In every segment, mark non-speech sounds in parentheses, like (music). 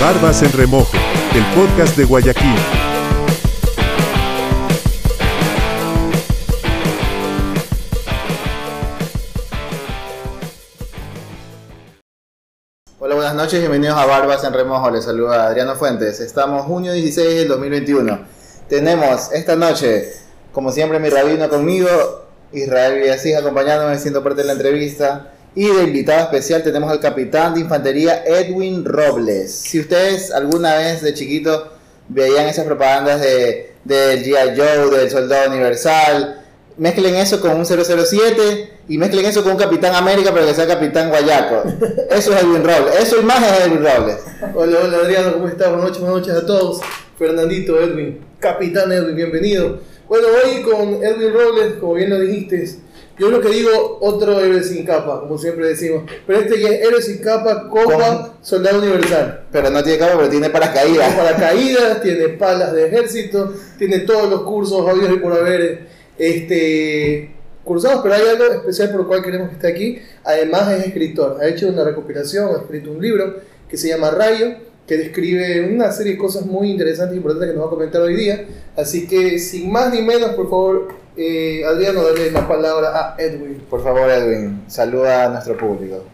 Barbas en Remojo, el podcast de Guayaquil. Hola, buenas noches, bienvenidos a Barbas en Remojo. Les saluda Adriano Fuentes. Estamos junio 16 del 2021. Tenemos esta noche, como siempre, mi rabino conmigo, Israel Villasís acompañándome, siendo parte de la entrevista. Y de invitado especial tenemos al capitán de infantería Edwin Robles. Si ustedes alguna vez de chiquito veían esas propagandas de, del G.I. Joe, del Soldado Universal, mezclen eso con un 007 y mezclen eso con un Capitán América para que sea Capitán Guayaco. Eso es Edwin Robles. Eso es imagen de Edwin Robles. Hola, hola Adriano, ¿cómo estás? Buenas noches, buenas noches a todos. Fernandito, Edwin, Capitán Edwin, bienvenido. Bueno, hoy con Edwin Robles, como bien lo dijiste, yo lo que digo, otro héroe sin capa, como siempre decimos. Pero este ya es héroe sin capa, copa, soldado universal. Pero no tiene capa, pero tiene paracaídas. Tiene paracaídas, (laughs) tiene palas de ejército, tiene todos los cursos obvios y por haber este, cursados, pero hay algo especial por lo cual queremos que esté aquí. Además es escritor, ha hecho una recopilación, ha escrito un libro que se llama Rayo, que describe una serie de cosas muy interesantes y importantes que nos va a comentar hoy día. Así que sin más ni menos, por favor, eh, Adriano, dale la palabra a Edwin. Por favor, Edwin, saluda a nuestro público.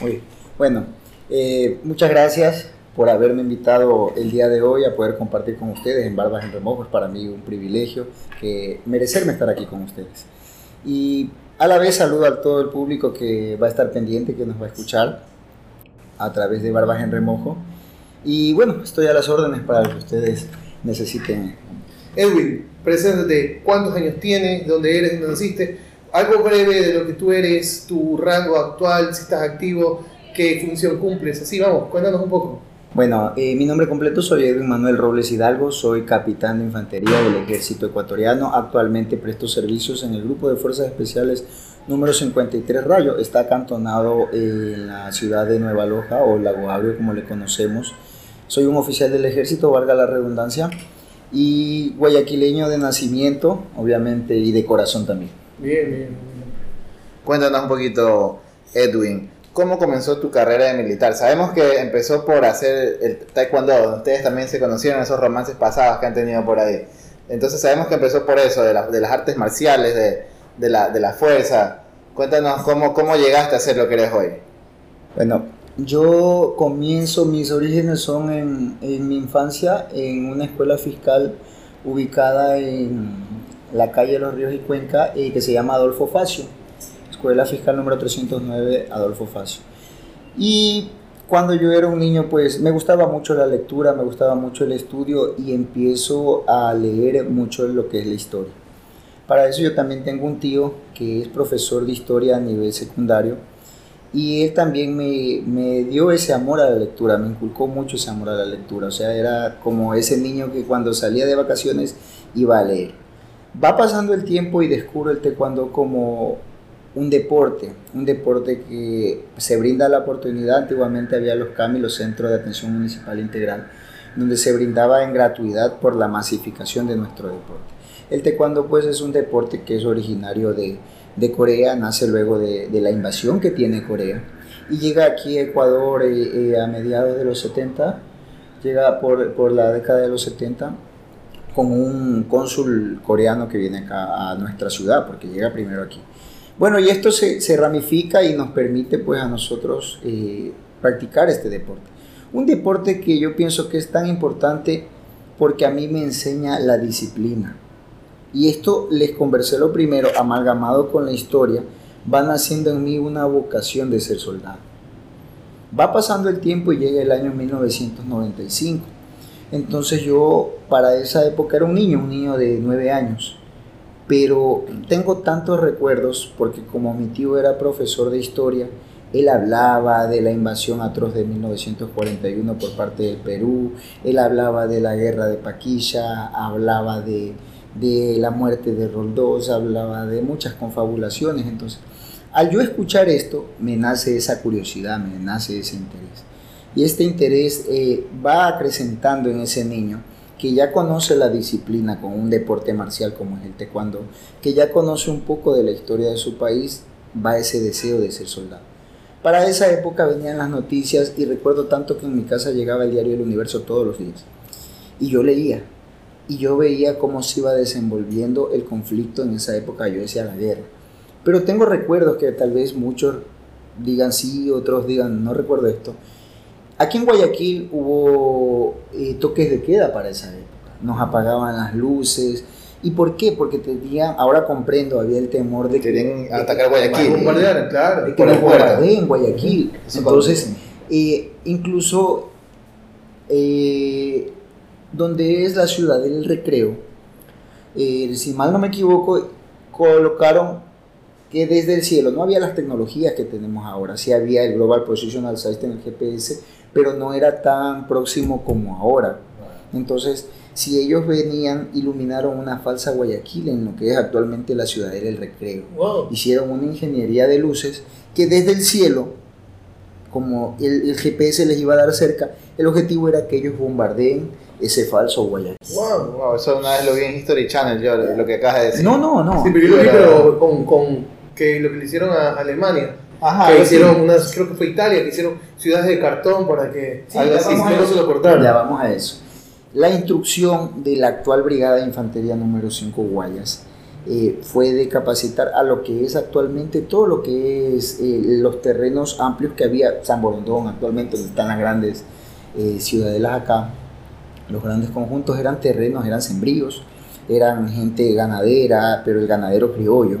Muy bueno, eh, muchas gracias por haberme invitado el día de hoy a poder compartir con ustedes en Barbas en Remojo. Es para mí un privilegio que merecerme estar aquí con ustedes. Y a la vez saludo a todo el público que va a estar pendiente, que nos va a escuchar a través de Barbas en Remojo. Y bueno, estoy a las órdenes para lo que ustedes necesiten. Edwin, preséntate, ¿cuántos años tienes? ¿Dónde eres? ¿Dónde naciste? Algo breve de lo que tú eres, tu rango actual, si estás activo, qué función cumples. Así, vamos, cuéntanos un poco. Bueno, eh, mi nombre completo soy Edwin Manuel Robles Hidalgo, soy capitán de infantería del ejército ecuatoriano. Actualmente presto servicios en el grupo de fuerzas especiales número 53 Rayo. Está acantonado en la ciudad de Nueva Loja o Lago Agrio como le conocemos. Soy un oficial del ejército, valga la redundancia, y guayaquileño de nacimiento, obviamente, y de corazón también. Bien, bien. bien. Cuéntanos un poquito, Edwin, ¿cómo comenzó tu carrera de militar? Sabemos que empezó por hacer el taekwondo, ustedes también se conocieron, esos romances pasados que han tenido por ahí. Entonces sabemos que empezó por eso, de, la- de las artes marciales, de, de la, de la fuerza. Cuéntanos cómo, cómo llegaste a ser lo que eres hoy. Bueno, yo comienzo, mis orígenes son en, mi infancia en una escuela fiscal ubicada en la calle Los Ríos y Cuenca eh, que se llama Adolfo Facio, escuela fiscal número 309 Adolfo Facio. Y cuando yo era un niño, pues me gustaba mucho la lectura, me gustaba mucho el estudio y empiezo a leer mucho lo que es la historia. Para eso yo también tengo un tío que es profesor de historia a nivel secundario y él también me, me dio ese amor a la lectura, me inculcó mucho ese amor a la lectura. O sea, era como ese niño que cuando salía de vacaciones iba a leer. Va pasando el tiempo y descubro el taekwondo como un deporte, un deporte que se brinda la oportunidad. Antiguamente había los CAMI, los Centros de Atención Municipal Integral, donde se brindaba en gratuidad por la masificación de nuestro deporte. El taekwondo pues es un deporte que es originario de, de Corea, nace luego de, la invasión que tiene Corea y llega aquí a Ecuador eh, eh, a mediados de los 70, llega por, la década de los 70 con un cónsul coreano que viene acá a nuestra ciudad, porque llega primero aquí. Bueno, y esto se, se ramifica y nos permite pues a nosotros eh, practicar este deporte. Un deporte que yo pienso que es tan importante porque a mí me enseña la disciplina. Y esto les conversé lo primero, amalgamado con la historia, va naciendo en mí una vocación de ser soldado. Va pasando el tiempo y llega el año 1995. Entonces yo para esa época era un niño, un niño de nueve años. Pero tengo tantos recuerdos porque como mi tío era profesor de historia, él hablaba de la invasión atroz de 1941 por parte del Perú, él hablaba de la guerra de Paquilla, hablaba de, de la muerte de Roldós, hablaba de muchas confabulaciones. Entonces, al yo escuchar esto, me nace esa curiosidad, me nace ese interés. Y este interés eh, va acrecentando en ese niño que ya conoce la disciplina con un deporte marcial como es el taekwondo, que ya conoce un poco de la historia de su país, va ese deseo de ser soldado. Para esa época venían las noticias y recuerdo tanto que en mi casa llegaba el diario El Universo todos los días. Y yo leía. Y yo veía cómo se iba desenvolviendo el conflicto en esa época. Yo decía la guerra. Pero tengo recuerdos que tal vez muchos digan sí, otros digan no recuerdo esto. Aquí en Guayaquil hubo eh, toques de queda para esa época. Nos apagaban las luces. ¿Y por qué? Porque tenían, ahora comprendo, había el temor de que... Querían atacar Guayaquil. Bombardearon, claro. de que Por nos bombardeen Guayaquil. Entonces, eh, incluso eh, donde es la ciudad del recreo, eh, si mal no me equivoco, colocaron que desde el cielo no había las tecnologías que tenemos ahora, sí había el Global Positional System, el GPS, pero no era tan próximo como ahora. Entonces, si ellos venían, iluminaron una falsa Guayaquil en lo que es actualmente la ciudadela del recreo Wow. hicieron una ingeniería de luces que desde el cielo, como el, el GPS les iba a dar cerca, el objetivo era que ellos bombardeen ese falso Guayaquil. Wow. Wow, eso una vez lo vi en History Channel, yo, lo que acabas de decir. No, no, no. Sí, pero yo lo vi, Pero- con, con que lo que le hicieron a Alemania. Ajá, que hicieron así. unas, creo que fue Italia, que hicieron ciudades de cartón para que Sí, algo así, vamos a no eso. se lo cortaron. Ya vamos a eso. La instrucción de la actual Brigada de Infantería número 5 Guayas eh, fue de capacitar a lo que es actualmente todo lo que es eh, los terrenos amplios que había, San Borondón actualmente, donde están las grandes eh, ciudadelas acá, los grandes conjuntos eran terrenos, eran sembríos, eran gente ganadera, pero el ganadero criollo.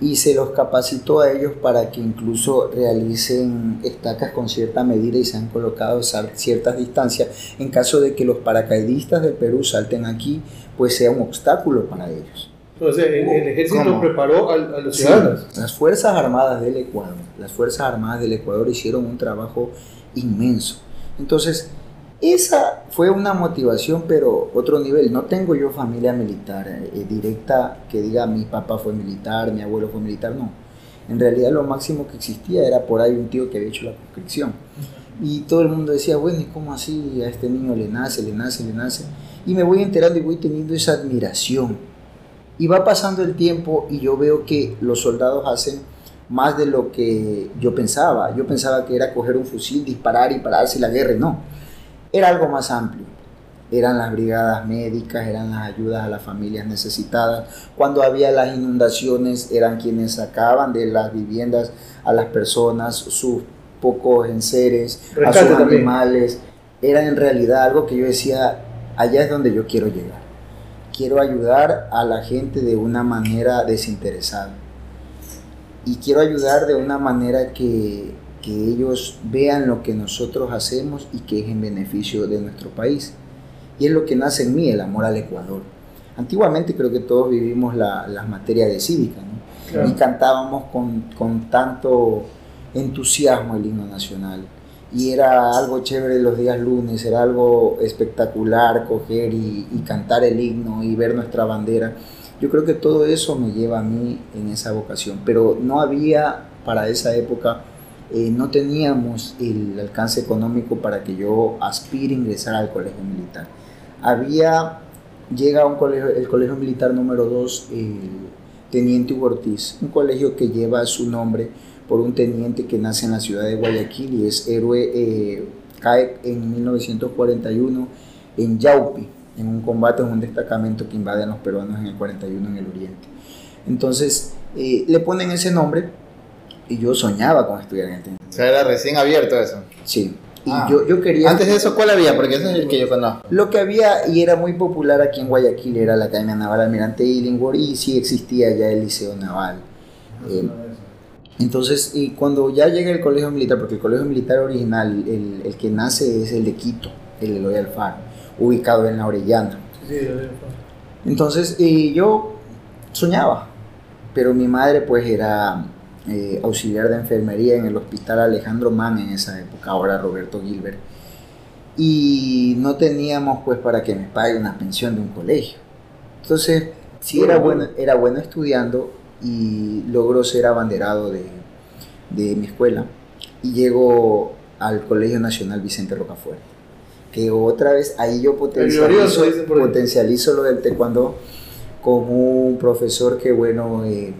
Y se los capacitó a ellos para que incluso realicen estacas con cierta medida y se han colocado a ciertas distancias en caso de que los paracaidistas del Perú salten aquí, pues sea un obstáculo para ellos. Entonces, el, el ejército ¿Cómo? preparó a, a los Sí, ciudadanos. las Fuerzas Armadas del Ecuador, las Fuerzas Armadas del Ecuador hicieron un trabajo inmenso. Entonces, esa fue una motivación, pero otro nivel. No tengo yo familia militar eh, directa que diga mi papá fue militar, mi abuelo fue militar, no. En realidad lo máximo que existía era por ahí un tío que había hecho la conscripción. Y todo el mundo decía, bueno, ¿y cómo así a este niño le nace, le nace, le nace? Y me voy enterando y voy teniendo esa admiración. Y va pasando el tiempo y yo veo que los soldados hacen más de lo que yo pensaba. Yo pensaba que era coger un fusil, disparar y pararse la guerra. No, era algo más amplio. Eran las brigadas médicas, eran las ayudas a las familias necesitadas. Cuando había las inundaciones, eran quienes sacaban de las viviendas a las personas sus pocos enseres, a sus también. animales. Era en realidad algo que yo decía, allá es donde yo quiero llegar. Quiero ayudar a la gente de una manera desinteresada. Y quiero ayudar de una manera que, que ellos vean lo que nosotros hacemos y que es en beneficio de nuestro país. Y es lo que nace en mí, el amor al Ecuador. Antiguamente creo que todos vivimos la- las materias de cívica, ¿no? Claro. y cantábamos con, con tanto entusiasmo el himno nacional. Y era algo chévere los días lunes, era algo espectacular coger y, y cantar el himno y ver nuestra bandera. Yo creo que todo eso me lleva a mí en esa vocación, pero no había para esa época, eh, no teníamos el alcance económico para que yo aspire a ingresar al colegio militar. Había, llega a un colegio, el colegio militar número 2, Teniente Hugo Ortiz, un colegio que lleva su nombre por un teniente que nace en la ciudad de Guayaquil y es héroe, eh, cae en 1941 en Yaupi, en un combate, en un destacamento que invaden los peruanos en el 41 en el oriente. Entonces eh, le ponen ese nombre y yo soñaba con estudiar en el teniente. O sea, era recién abierto eso. Sí, y Ah. yo, yo quería... Antes de eso, ¿cuál había? Porque ese es el que yo conozco. Lo que había y era muy popular aquí en Guayaquil era la Academia Naval Almirante Illingworth y sí existía ya el Liceo Naval. Eh, entonces, y cuando ya llega el colegio militar, porque el colegio militar original, el, el que nace es el de Quito, el Eloy Alfaro, ubicado en la Orellana. Sí. Entonces, y yo soñaba, pero mi madre pues era eh, auxiliar de enfermería en el hospital Alejandro Mann en esa época, ahora Roberto Gilbert, y no teníamos pues para que me pague una pensión de un colegio. Entonces, sí era bueno, era bueno estudiando y logro ser abanderado de, de mi escuela y llego al Colegio Nacional Vicente Rocafuerte. Que otra vez ahí yo potencializo, lo del taekwondo con un profesor que bueno, eh,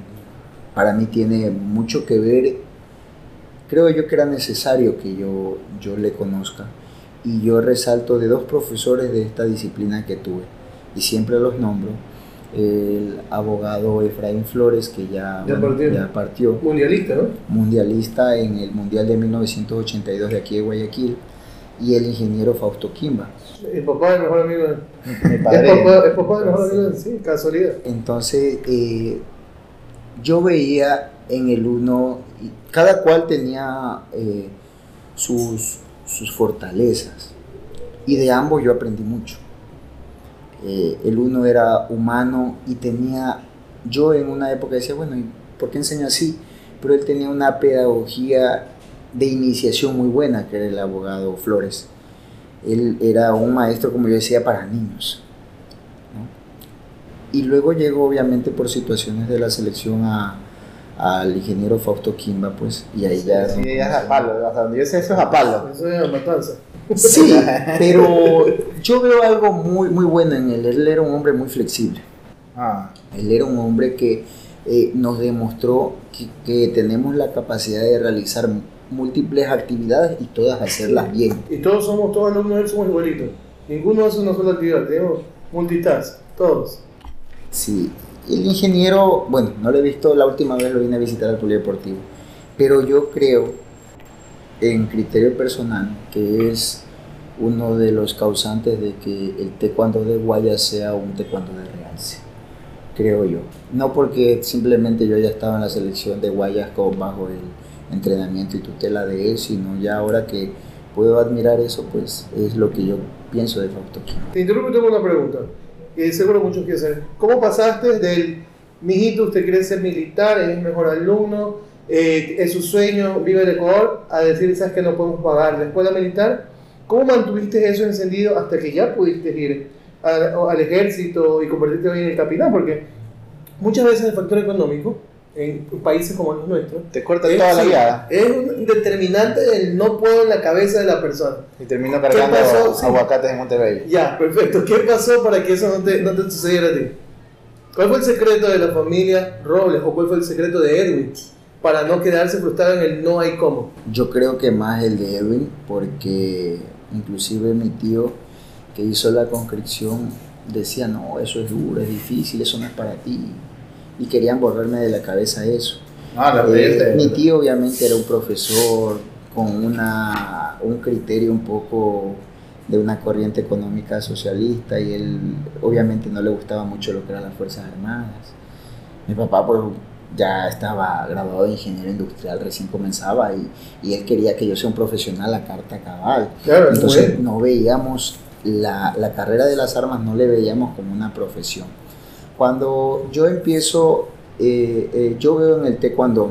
para mí tiene mucho que ver creo yo que era necesario que yo, yo le conozca. Y yo resalto de dos profesores de esta disciplina que tuve, y siempre los nombro. El abogado Efraín Flores, que ya, Ya bueno, partió. ya partió, Mundialista, ¿no? mundialista en el Mundial de 1982 de aquí de Guayaquil, y el ingeniero Fausto Quimba. El papá del mejor amigo Mi padre. (laughs) papá, es papá del mejor amigo sí, casualidad. Entonces, eh, yo veía en el uno, cada cual tenía eh, sus, sus fortalezas, y de ambos yo aprendí mucho. Eh, el uno era humano y tenía, yo en una época decía, bueno, ¿y por qué enseña así? Pero él tenía una pedagogía de iniciación muy buena, que era el abogado Flores. Él era un maestro, como yo decía, para niños. Y luego llegó, obviamente, por situaciones de la selección a- al ingeniero Fausto Quimba, pues, y ahí ya... Sí, es a palo. Hasta donde yo sé, eso es a palo. Eso es matanza. Sí, (laughs) pero yo veo algo muy, muy bueno en él. Él era un hombre muy flexible. Ah, Él era un hombre que eh, nos demostró que, que tenemos la capacidad de realizar múltiples actividades y todas hacerlas bien. Y todos somos, todos alumnos de él somos igualitos. Ninguno hace una sola actividad, tenemos multitask, todos. Sí, el ingeniero, bueno, no lo he visto, la última vez lo vine a visitar al polideportivo, pero yo creo, en criterio personal, que es uno de los causantes de que el taekwondo de Guayas sea un taekwondo de realce, creo yo. No porque simplemente yo ya estaba en la selección de Guayas como bajo el entrenamiento y tutela de él, sino ya ahora que puedo admirar eso, pues es lo que yo pienso de Quino. Te interrumpo tengo una pregunta. Que seguro muchos quieren saber. ¿Cómo pasaste del mijito, usted quiere ser militar, es el mejor alumno, eh, es su sueño, vive en Ecuador, a decir, sabes que no podemos pagar la escuela militar? ¿Cómo mantuviste eso encendido hasta que ya pudiste ir al, al ejército y convertirte hoy en el capitán? Porque muchas veces el factor económico en países como los nuestros te corta es, toda la vida. es un determinante del no puedo en la cabeza de la persona. Y termino cargando pasó? Sí. aguacates en Montebello. Ya, perfecto. ¿Qué pasó para que eso no te, no te sucediera a ti? ¿Cuál fue el secreto de la familia Robles o cuál fue el secreto de Edwin para no quedarse frustrado en el no hay cómo? Yo creo que más el de Edwin, porque inclusive mi tío que hizo la conscripción decía, no, eso es duro, es difícil, eso no es para ti. Y querían borrarme de la cabeza eso. Ah, la Eh, mi tío obviamente era un profesor con una, un criterio un poco de una corriente económica socialista y él obviamente no le gustaba mucho lo que eran las Fuerzas Armadas. Mi papá pues ya estaba graduado de ingeniero industrial, recién comenzaba y, y él quería que yo sea un profesional a carta cabal. Claro, Entonces no veíamos la, la carrera de las armas, no le veíamos como una profesión. Cuando yo empiezo, eh, eh, yo veo en el taekwondo,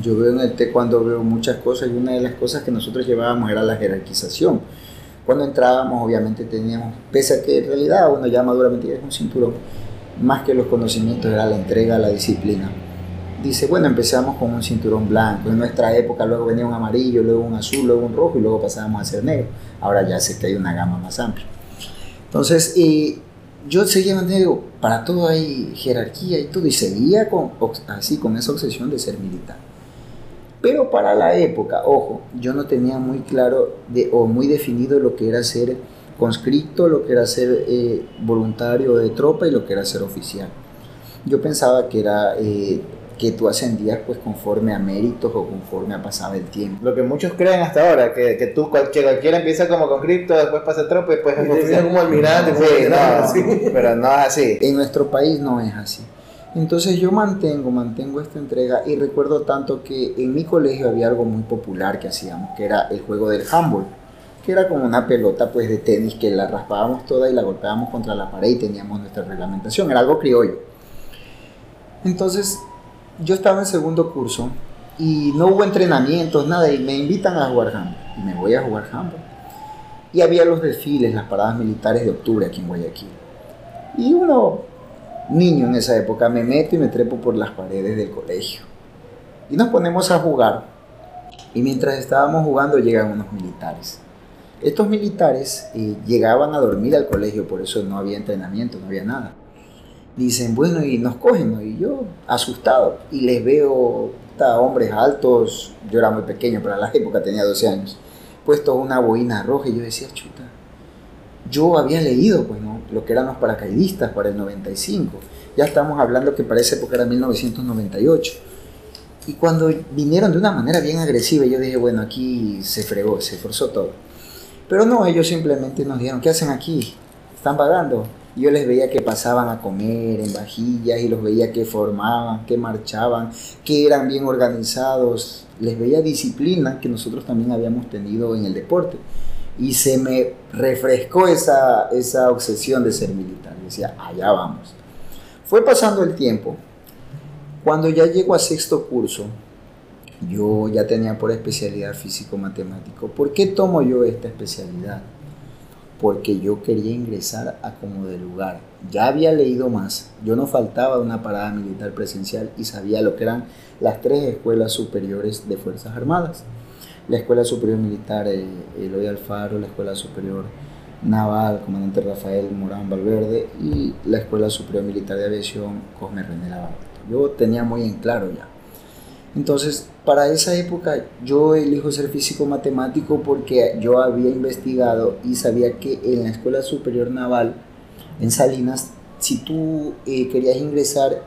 yo veo en el taekwondo veo muchas cosas y una de las cosas que nosotros llevábamos era la jerarquización. Cuando entrábamos obviamente teníamos, pese a que en realidad uno ya maduramente es un cinturón, más que los conocimientos era la entrega la disciplina. Dice, bueno, empezamos con un cinturón blanco, en nuestra época luego venía un amarillo, luego un azul, luego un rojo y luego pasábamos a ser negro. Ahora ya sé que hay una gama más amplia. Entonces, eh, yo seguía manteniendo, para todo hay jerarquía y todo, y seguía con, así, con esa obsesión de ser militar. Pero para la época, ojo, yo no tenía muy claro de, o muy definido lo que era ser conscripto, lo que era ser eh, voluntario de tropa y lo que era ser oficial. Yo pensaba que era eh, que tú ascendías pues conforme a méritos o conforme a pasaba el tiempo. Lo que muchos creen hasta ahora, que, que tú, cual- que cualquiera empieza como con cripto, después pasa tropa y después Y oficial. viene como almirante, como Sí, no, (laughs) así. pero no es así. En nuestro país no es así. Entonces yo mantengo, mantengo esta entrega y recuerdo tanto que en mi colegio había algo muy popular que hacíamos, que era el juego del handball, que era como una pelota pues de tenis que la raspábamos toda y la golpeábamos contra la pared y teníamos nuestra reglamentación, era algo criollo. Entonces yo estaba en segundo curso y no hubo entrenamientos, nada, y me invitan a jugar handball y me voy a jugar handball. Y había los desfiles, las paradas militares de octubre aquí en Guayaquil. Y uno, niño en esa época, me meto y me trepo por las paredes del colegio. Y nos ponemos a jugar. Y mientras estábamos jugando llegan unos militares. Estos militares eh, llegaban a dormir al colegio, por eso no había entrenamiento, no había nada. Dicen, bueno, y nos cogen. Y yo, asustado, y les veo 50 hombres altos, yo era muy pequeño, para la (laughs) época tenía 12 años, puesto una boina roja y yo decía, chuta, yo había leído pues, ¿no? lo que eran los paracaidistas para el 95, ya estamos hablando que esa época era 1998. Y cuando vinieron de una manera bien agresiva, yo dije, bueno, aquí se fregó, se forzó todo. Pero no, ellos simplemente nos dijeron, ¿qué hacen aquí? ¿Están pagando? Yo les veía que pasaban a comer en vajillas y los veía que formaban, que marchaban, que eran bien organizados. Les veía disciplina que nosotros también habíamos tenido en el deporte. Y se me refrescó esa, esa obsesión de ser militar. decía, allá vamos. Fue pasando el tiempo. Cuando ya llego a sexto curso, yo ya tenía por especialidad físico-matemático. ¿Por qué tomo yo esta especialidad? Porque yo quería ingresar a como de lugar. Ya había leído más. Yo no faltaba de una parada militar presencial y sabía lo que eran las tres escuelas superiores de Fuerzas Armadas. La Escuela Superior Militar eh, Eloy Alfaro, la Escuela Superior Naval, Comandante Rafael Morán Valverde y la Escuela Superior Militar de Aviación Cosme René Lavarto. Yo tenía muy en claro ya. Entonces, para esa época yo elijo ser físico matemático porque yo había investigado y sabía que en la Escuela Superior Naval, en Salinas, si tú eh, querías ingresar,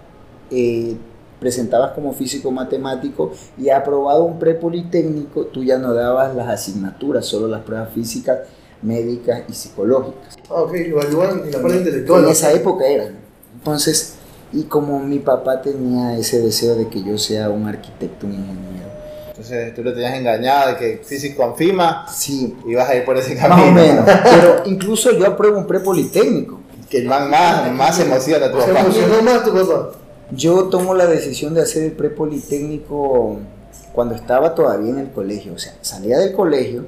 eh, presentabas como físico matemático y aprobado un prepolitécnico, tú ya no dabas las asignaturas, solo las pruebas físicas, médicas y psicológicas. Ah, ok, evaluaban en la parte intelectual. En esa época eran. Entonces, y como mi papá tenía ese deseo de que yo sea un arquitecto, un ingeniero. Entonces tú lo tenías engañado de que físico en FIMA Sí, y vas a ir por ese más camino. o menos. (laughs) Pero incluso yo apruebo un prepolitécnico. Que más, más, más emociona tu Se papá. emocionó más tu papá. Yo tomo la decisión de hacer el prepolitécnico cuando estaba todavía en el colegio. O sea, salía del colegio,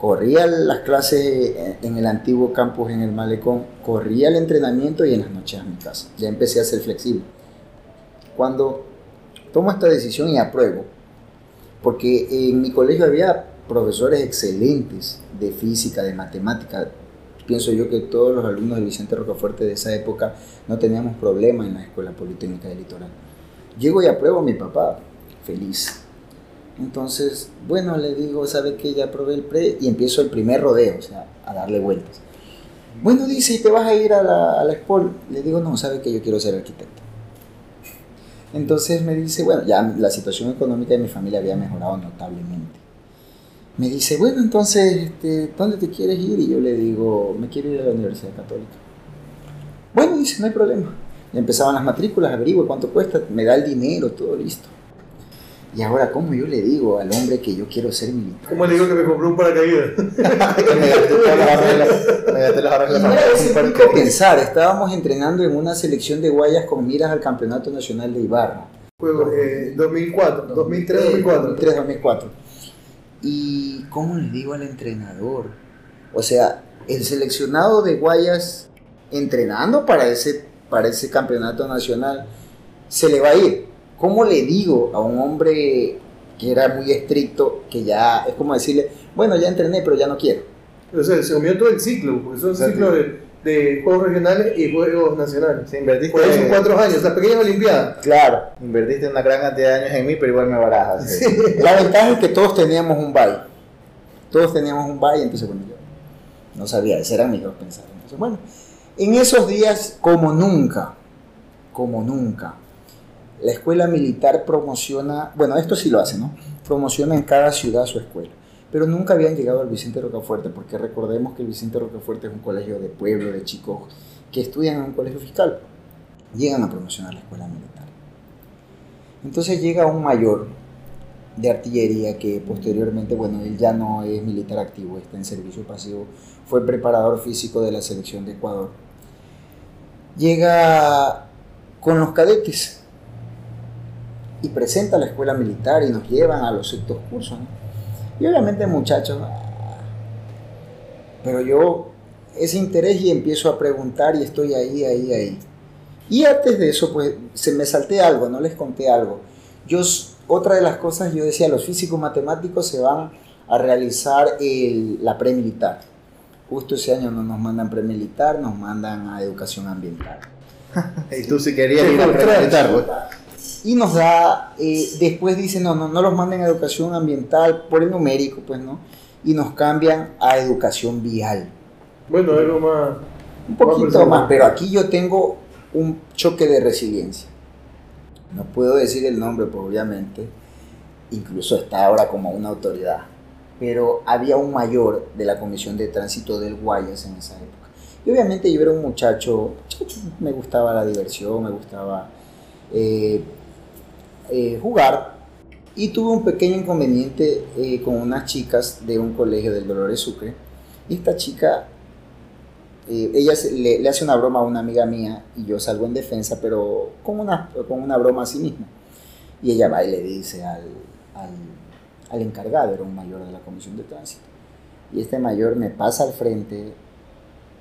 corría las clases en el antiguo campus en el malecón, corría el entrenamiento y en las noches a mi casa. Ya empecé a ser flexible. Cuando tomo esta decisión y apruebo, porque en mi colegio había profesores excelentes de física, de matemática. Pienso yo que todos los alumnos de Vicente Rocafuerte de esa época no teníamos problema en la Escuela Politécnica del Litoral. Llego y apruebo a mi papá, feliz. Entonces, bueno, le digo, ¿sabe qué? Ya aprobé el pre y empiezo el primer rodeo, o sea, a darle vueltas. Bueno, dice, ¿y te vas a ir a la, a la? Le digo, no, ¿sabe que yo quiero ser arquitecto? Entonces me dice, bueno, ya la situación económica de mi familia había mejorado notablemente. Me dice, bueno, entonces, este, ¿dónde te quieres ir? Y yo le digo, me quiero ir a la Universidad Católica. Bueno, dice, no hay problema. Ya empezaban las matrículas, averigüe cuánto cuesta, me da el dinero, todo listo. Y ahora, ¿cómo yo le digo al hombre que yo quiero ser militar? ¿Cómo le digo que me compré un paracaídas? (laughs) me gasté pensar, estábamos entrenando en una selección de guayas con miras al Campeonato Nacional de Ibarra. Juego, eh, 2004, 2003, 2004. 2003, 2004. ¿Y cómo le digo al entrenador? O sea, el seleccionado de Guayas entrenando para ese, para ese campeonato nacional se le va a ir. ¿Cómo le digo a un hombre que era muy estricto, que ya es como decirle, bueno, ya entrené, pero ya no quiero? O sea, se comió todo el ciclo, porque son ciclos de, de Juegos Regionales y Juegos Nacionales. Sí, invertiste, Por cuatro años, las pequeñas Olimpiadas. Claro. invertiste una gran cantidad de años en mí, pero igual me barajas. sí. (laughs) La ventaja es que todos teníamos un bye. Todos teníamos un bye, entonces bueno, yo no sabía, ese era mis dos pensamientos. Entonces, bueno, en esos días, como nunca, como nunca, la escuela militar promociona, bueno, esto sí lo hace, ¿no? Promociona en cada ciudad su escuela. Pero nunca habían llegado al Vicente Rocafuerte, porque recordemos que el Vicente Rocafuerte es un colegio de pueblo, de chicos que estudian en un colegio fiscal. Llegan a promocionar la escuela militar. Entonces llega un mayor de artillería que posteriormente, bueno, él ya no es militar activo, está en servicio pasivo, fue preparador físico de la selección de Ecuador. Llega con los cadetes y presenta la escuela militar y nos llevan a los sextos cursos. ¿no? Y obviamente muchachos, pero yo ese interés y empiezo a preguntar y estoy ahí, ahí, ahí. Y antes de eso, pues se me salté algo, no les conté algo. Yo, otra de las cosas, yo decía, los físicos matemáticos se van a realizar el- la premilitar. Justo ese año no nos mandan premilitar, nos mandan a educación ambiental. (laughs) Y tú si querías ir a contrario. Y nos da, eh, después dice, no, no, no los manden a educación ambiental por el numérico, pues no, y nos cambian a educación vial. Bueno, algo más. Un poquito más, pero aquí yo tengo un choque de resiliencia. No puedo decir el nombre, pues obviamente, incluso está ahora como una autoridad, pero había un mayor de la Comisión de Tránsito del Guayas en esa época. Y obviamente yo era un muchacho, muchacho, me gustaba la diversión, me gustaba eh, eh, jugar, y tuve un pequeño inconveniente eh, con unas chicas de un colegio del Dolores Sucre. Y esta chica eh, ella le hace una broma a una amiga mía y yo salgo en defensa, pero con una, con una broma a sí misma. Y ella va y le dice al, al, al encargado, era un mayor de la comisión de tránsito. Y este mayor me pasa al frente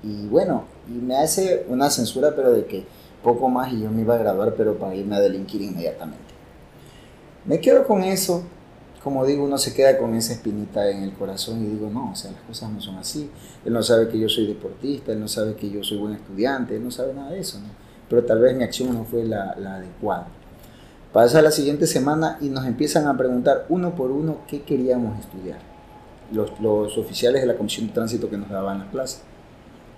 y bueno, y me hace una censura, pero de que poco más y yo me iba a graduar, pero para irme a delinquir inmediatamente. Me quedo con eso, como digo, uno se queda con esa espinita en el corazón y digo, no, o sea, las cosas no son así. Él no sabe que yo soy deportista, él no sabe que yo soy buen estudiante, él no sabe nada de eso, ¿no? Pero tal vez mi acción no fue la, la adecuada. Pasa la siguiente semana y nos empiezan a preguntar uno por uno qué queríamos estudiar. Los, los oficiales de la Comisión de Tránsito que nos daban las clases.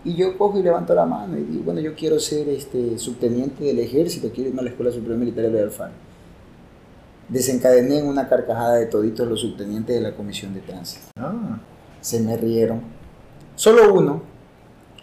Y yo cojo y levanto la mano y digo, bueno, yo quiero ser este, subteniente del ejército, quiero irme a la Escuela Superior Militar de Alfaro. Desencadené en una carcajada de toditos los subtenientes de la Comisión de Tránsito. Ah. Se me rieron. Solo uno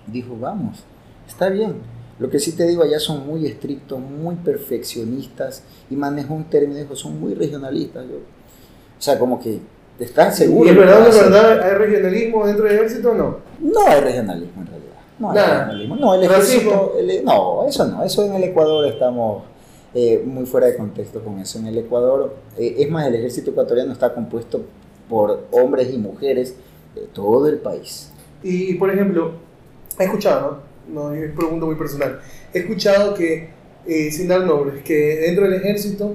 dijo, vamos, está bien. Lo que sí te digo, allá son muy estrictos, muy perfeccionistas y manejó un término, dijo, son muy regionalistas. Yo, o sea, como que, ¿estás seguro? ¿Y es verdad, es verdad? ¿Hay regionalismo dentro del ejército o no? No hay regionalismo en realidad. No hay Nada. regionalismo. No, el ejército, el- no, eso no. Eso en el Ecuador estamos eh, muy fuera de contexto con eso. En el Ecuador, eh, es más, el ejército ecuatoriano está compuesto por hombres y mujeres de todo el país. Y, por ejemplo, he escuchado, ¿no? no es pregunta muy personal, he escuchado que, eh, sin dar nombres, que dentro del ejército,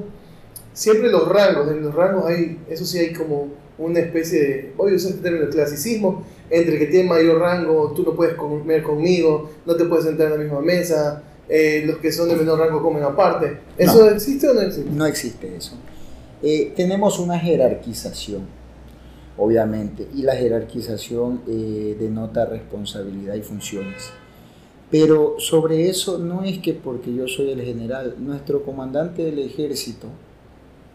siempre los rangos, en los rangos hay, eso sí hay como una especie de, a usar este término, clasicismo, entre el que tiene mayor rango, tú no puedes comer conmigo, no te puedes sentar en la misma mesa, eh, los que son de menor rango comen aparte. ¿Eso existe o no existe? No existe eso. Eh, tenemos una jerarquización, obviamente, y la jerarquización eh, denota responsabilidad y funciones. Pero sobre eso no es que porque yo soy el general, nuestro comandante del ejército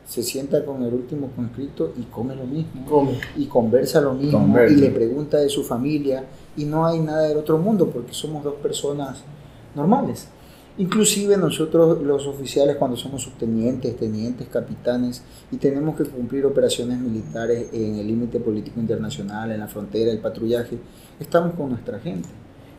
se sienta con el último conscripto y come lo mismo Come. y conversa lo mismo y le pregunta de su familia y no hay nada del otro mundo porque somos dos personas normales. Inclusive nosotros los oficiales cuando somos subtenientes, tenientes, capitanes y tenemos que cumplir operaciones militares en el límite político internacional, en la frontera, el patrullaje, estamos con nuestra gente.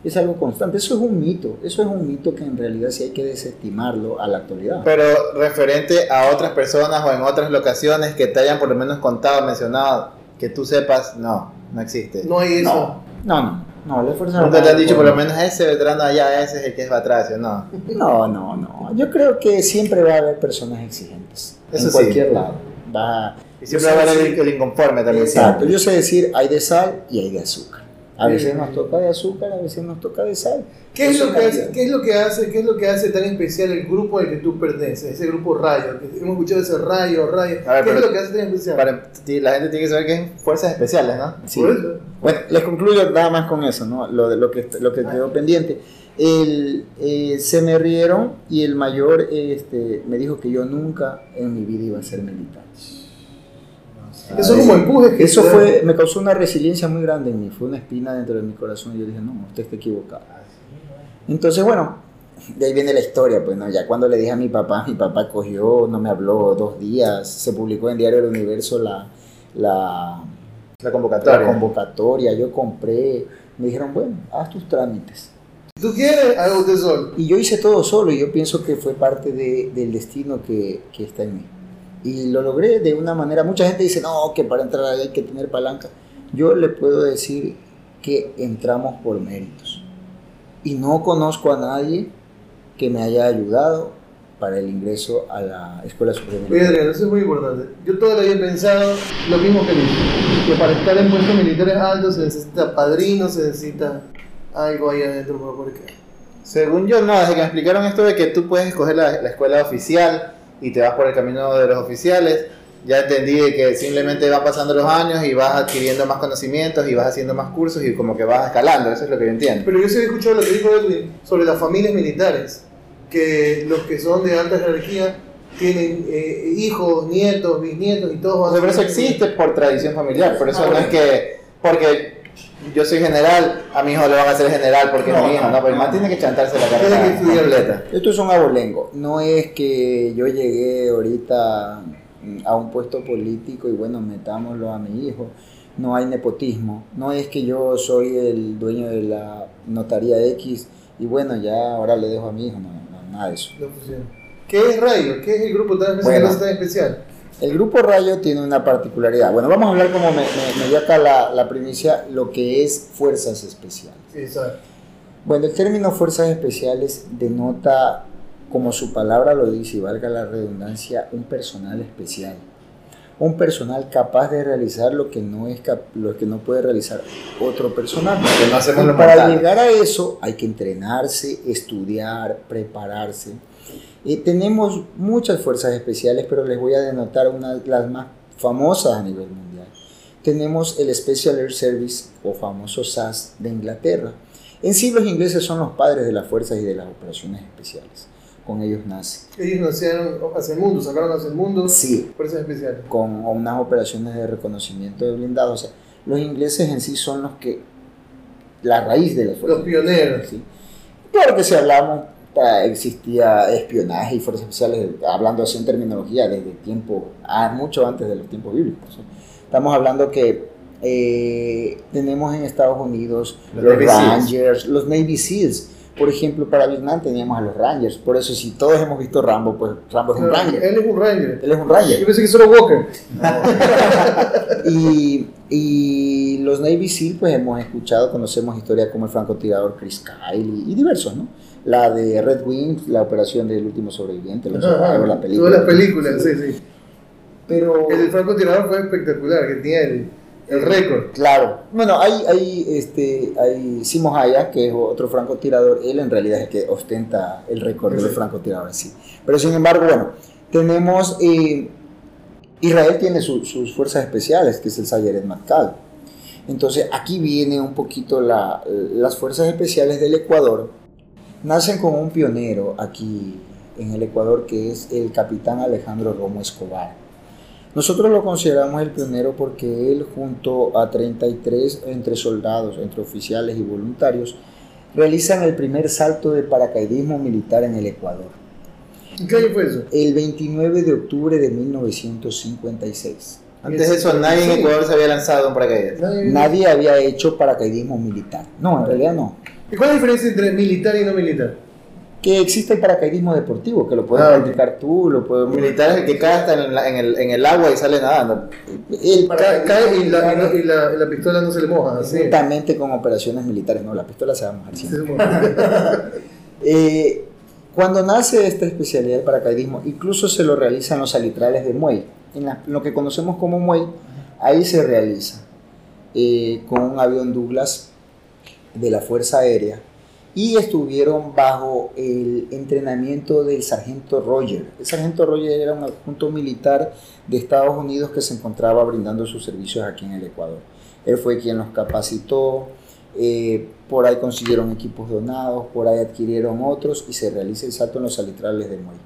Es algo constante, eso es un mito, eso es un mito que en realidad sí hay que desestimarlo a la actualidad. Pero referente a otras personas o en otras locaciones que te hayan por lo menos contado, mencionado, que tú sepas, no, no existe. No hay eso. No, no, no, no, las Fuerzas Nunca te han dicho por lo no. menos ese veterano allá, ese es el que es Batracio, no. No, no, no. Yo creo que siempre va a haber personas exigentes. Eso en sí. cualquier lado. Va, Y siempre va a haber el, el inconforme también. Exacto. siempre. Yo sé decir, hay de sal y hay de azúcar. A veces nos toca de azúcar, a veces nos toca de sal. ¿Qué es, lo que hace, ¿Qué es lo que hace, qué es lo que hace tan especial el grupo al que tú perteneces, ese grupo Rayo? que hemos escuchado ese Rayo, Rayo. Ver, ¿Qué es lo que hace tan especial? Para, la gente tiene que saber que es fuerzas especiales, ¿no? Sí. Por eso. Bueno, les concluyo nada más con eso, ¿no? Lo, de, lo, que, lo que quedó pendiente. El, eh, se me rieron y el mayor este, me dijo que yo nunca en mi vida iba a ser militar. Eso como que fue, me causó una resiliencia muy grande en mí, fue una espina dentro de mi corazón y yo dije, no, usted está equivocado. Entonces, bueno, de ahí viene la historia, pues, ¿no? Ya cuando le dije a mi papá, mi papá cogió, no me habló dos días, se publicó en Diario del Universo la, la, La la convocatoria. convocatoria, yo compré, me dijeron, bueno, haz tus trámites. Tú quieres, haga usted solo. Y yo hice todo solo y yo pienso que fue parte de- del destino que, que está en mí. Y lo logré de una manera, mucha gente dice, no, que para entrar ahí hay que tener palanca. Yo le puedo decir que entramos por méritos. Y no conozco a nadie que me haya ayudado para el ingreso a la Escuela Superior Oye. Adrián, eso es muy importante. Yo todavía había pensado lo mismo que dice, que para estar en puestos militares altos se necesita padrino, se necesita algo ahí adentro quedar. Según yo, no, desde que me explicaron esto de que tú puedes escoger la, la escuela oficial y te vas por el camino de los oficiales, ya entendí que simplemente van pasando los años y vas adquiriendo más conocimientos y vas haciendo más cursos y como que vas escalando, eso es lo que yo entiendo. Pero yo sí he escuchado lo que dijo Edwin sobre las familias militares, que los que son de alta jerarquía tienen eh, hijos, nietos, bisnietos y todos O sea, pero eso existe por tradición familiar, por eso Ah, no es bueno. que, porque yo soy general, a mi hijo le van a hacer general porque es No, mi hijo, no, pero el man tiene que chantarse la Tiene que carrera estudiar. completa. Esto es un abolengo. No es que yo llegué ahorita mm, a un puesto político y bueno, metámoslo a mi hijo. No hay nepotismo. No es que yo soy el dueño de la notaría X y bueno, ya ahora le dejo a mi hijo. No, no, nada de eso. No funciona. ¿Qué es Rayo? ¿Qué es el grupo? Bueno. tan especial? El grupo Rayo tiene una particularidad. Bueno, vamos a hablar como me, me- me dio acá la, la primicia, lo que es fuerzas especiales. Exacto. Bueno, el término fuerzas especiales denota, como su palabra lo dice, y valga la redundancia, un personal especial. Un personal capaz de realizar lo que no, es lo que no puede realizar otro personal. No para llegar a eso hay que entrenarse, estudiar, prepararse. Eh, tenemos muchas fuerzas especiales, pero les voy a denotar una de las más famosas a nivel mundial. Tenemos el Special Air Service o famoso SAS de Inglaterra. En sí los ingleses son los padres de las fuerzas y de las operaciones especiales. Con ellos nace. Ellos nacieron hacia el mundo, sacaron hacia el mundo Sí, fuerzas especiales. con unas operaciones de reconocimiento de blindados. O sea, los ingleses en sí son los que, la raíz de las Los fuerzas. pioneros. ¿sí? Claro que si hablamos, existía espionaje y fuerzas especiales, hablando así en terminología, desde tiempo, ah, mucho antes de los tiempos bíblicos. ¿sí? Estamos hablando que eh, tenemos en Estados Unidos Los los, Navy Seals. Rangers, los Navy Seals. Por ejemplo, para Vietnam teníamos a los Rangers. Por eso, si todos hemos visto Rambo, pues Rambo es un No, Ranger. Él es un Ranger. Él es un Yo Ranger. pensé que solo Walker. (laughs) Y, y los Navy SEAL, pues hemos escuchado, conocemos historias como el francotirador Chris Kyle y, y diversos, ¿no? La de Red Wings, la operación del último sobreviviente, los Survivor, la película. Todas las películas, sí, sí. Pero, El francotirador fue espectacular, que tenía el, el récord. claro, bueno, hay, hay, este, hay Simo Hayek, que es otro francotirador, él en realidad es el que ostenta el récord del Sí. francotirador en sí. Pero sin embargo, bueno, tenemos, eh, Israel tiene su- sus fuerzas especiales, que es el Sayeret Matkal. Entonces aquí viene un poquito la- las fuerzas especiales del Ecuador. Nacen con un pionero aquí en el Ecuador que es el capitán Alejandro Romo Escobar. Nosotros lo consideramos el pionero porque él junto a 33 entre soldados, entre oficiales y voluntarios, realizan el primer salto de paracaidismo militar en el Ecuador. ¿En qué año fue eso? El 29 de octubre de 1956. Antes de eso, nadie en. Ecuador se había lanzado un paracaídas. Nadie- Nadie había hecho paracaidismo militar. No, en realidad no. ¿Y cuál es la diferencia entre militar y no militar? Que existe el paracaidismo deportivo, que lo puedes Ah, practicar tú, lo puedes... Militar es el que cae hasta en, la- en el, en el agua y sale nadando. El Ca- Cae y la, y la- y la- y la pistola no se le moja. Así. Juntamente con operaciones militares, no, la pistola se va a mojar siempre. (laughs) Eh, cuando nace esta especialidad del paracaidismo, incluso se lo realiza en los salitrales de Muey, en lo que conocemos como Muey, ahí se realiza eh, con un avión Douglas de la Fuerza Aérea y estuvieron bajo el entrenamiento del sargento Roger. El sargento Roger era un adjunto militar de Estados Unidos que se encontraba brindando sus servicios aquí en el Ecuador. Él fue quien los capacitó, eh, por ahí consiguieron equipos donados, por ahí adquirieron otros y se realiza el salto en los salitrales de Muey.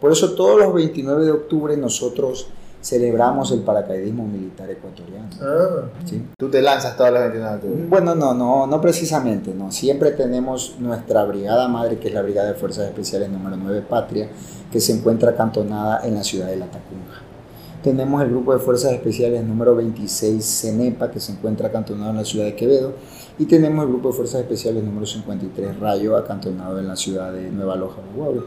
Por eso todos los 29 de octubre nosotros celebramos el paracaidismo militar ecuatoriano. Ah, ¿sí? Tú te lanzas todas las 29 de octubre. Bueno, no, no, no precisamente, no. Siempre tenemos nuestra brigada madre, que es la Brigada de Fuerzas Especiales número 9 Patria, que se encuentra acantonada en la ciudad de La Tacunga. Tenemos el grupo de Fuerzas Especiales número 26 CENEPA, que se encuentra acantonado en la ciudad de Quevedo. Y tenemos el grupo de Fuerzas Especiales número 53 Rayo, acantonado en la ciudad de Nueva Loja, Guaguaure.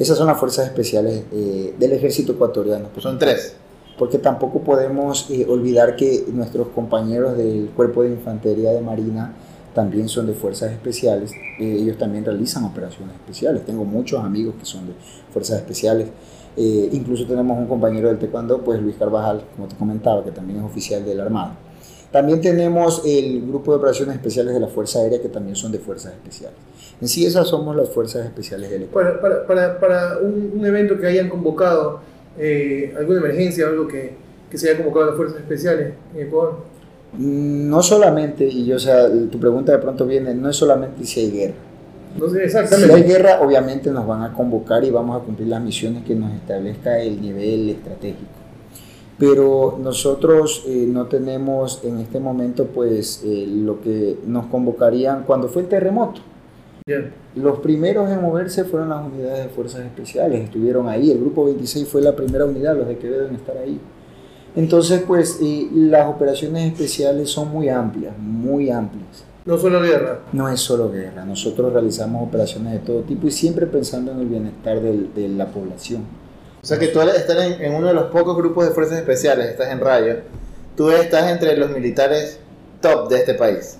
Esas son las fuerzas especiales eh, del ejército ecuatoriano. Pues son tres. porque tampoco podemos eh, olvidar que nuestros compañeros del Cuerpo de Infantería de Marina también son de fuerzas especiales, eh, ellos también realizan operaciones especiales, tengo muchos amigos que son de fuerzas especiales, incluso tenemos un compañero del taekwondo, pues Luis Carvajal, como te comentaba, que también es oficial de la Armada. También tenemos el grupo de operaciones especiales de la Fuerza Aérea, que también son de fuerzas especiales. En sí, esas somos las fuerzas especiales del Ecuador. Para, para, para, para un, un evento que hayan convocado, eh, alguna emergencia, algo que, que se haya convocado a las fuerzas especiales en Ecuador. Mm, No solamente, y yo, o sea, tu pregunta de pronto viene, no es solamente si hay guerra. No sé Si hay exactamente. guerra, obviamente nos van a convocar y vamos a cumplir las misiones que nos establezca el nivel estratégico. Pero nosotros eh, no tenemos en este momento, pues, eh, lo que nos convocarían cuando fue el terremoto. Los primeros en moverse fueron las unidades de fuerzas especiales, estuvieron ahí. El grupo 26 fue la primera unidad, los de que deben estar ahí. Entonces, pues, eh, las operaciones especiales son muy amplias, muy amplias. No solo guerra. No es solo guerra, nosotros realizamos operaciones de todo tipo y siempre pensando en el bienestar del- de la población. O sea que tú estar en, en uno de los pocos grupos de fuerzas especiales, estás en Rayo, tú estás entre los militares top de este país,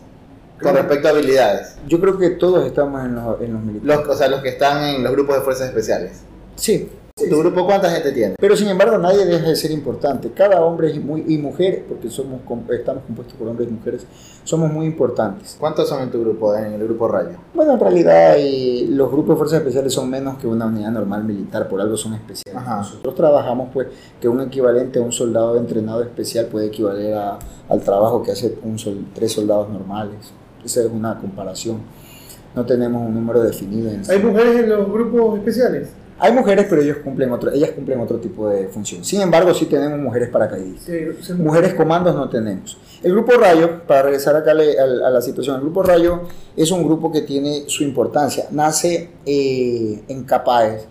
con respecto a habilidades. Yo creo que todos estamos en los, en los militares. Los, o sea, los que están en los grupos de fuerzas especiales. Sí, ¿Tu grupo cuánta gente tiene? pero sin embargo nadie deja de ser importante. Cada hombre y, muy, y mujer, porque somos, estamos compuestos por hombres y mujeres, somos muy importantes. ¿Cuántos son en tu grupo, en el grupo Rayo? Bueno, en realidad eh, los grupos de fuerzas especiales son menos que una unidad normal militar, por algo son especiales. Ajá. Nosotros trabajamos pues que un equivalente a un soldado entrenado especial puede equivaler a- al trabajo que hace un sol- tres soldados normales. Esa es una comparación. No tenemos un número definido. En sí. ¿Hay mujeres en los grupos especiales? Hay mujeres, pero ellos cumplen otro, ellas cumplen otro tipo de función. Sin embargo, sí tenemos mujeres paracaidistas. Sí. Mujeres comandos no tenemos. El grupo Rayo, para regresar acá le- al- a, la situación, el grupo Rayo es un grupo que tiene su importancia. Nace eh, en Capaes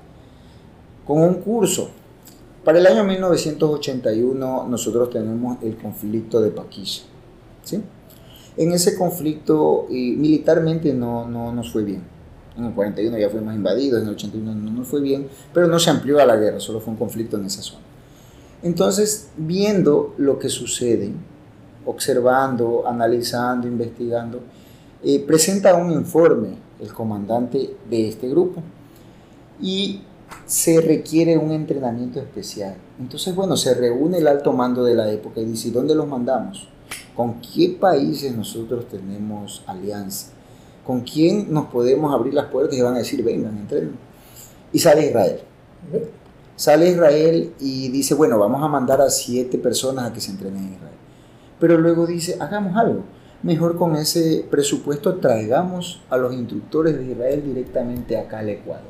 con un curso. Para el año 1981 nosotros tenemos el conflicto de Paquilla. ¿sí? En ese conflicto eh, militarmente no, no nos fue bien. En el 41 ya fuimos invadidos, en el 81 no nos fue bien, pero no se amplió a la guerra, solo fue un conflicto en esa zona. Entonces, viendo lo que sucede, observando, analizando, investigando, eh, presenta un informe el comandante de este grupo y se requiere un entrenamiento especial. Entonces, bueno, se reúne el alto mando de la época y dice, ¿dónde los mandamos? ¿Con qué países nosotros tenemos alianza? ¿Con quién nos podemos abrir las puertas y van a decir, vengan, entrenen? Y sale Israel. Sale Israel y dice, bueno, vamos a mandar a siete personas a que se entrenen en Israel. Pero luego dice, hagamos algo. Mejor con ese presupuesto traigamos a los instructores de Israel directamente acá al Ecuador.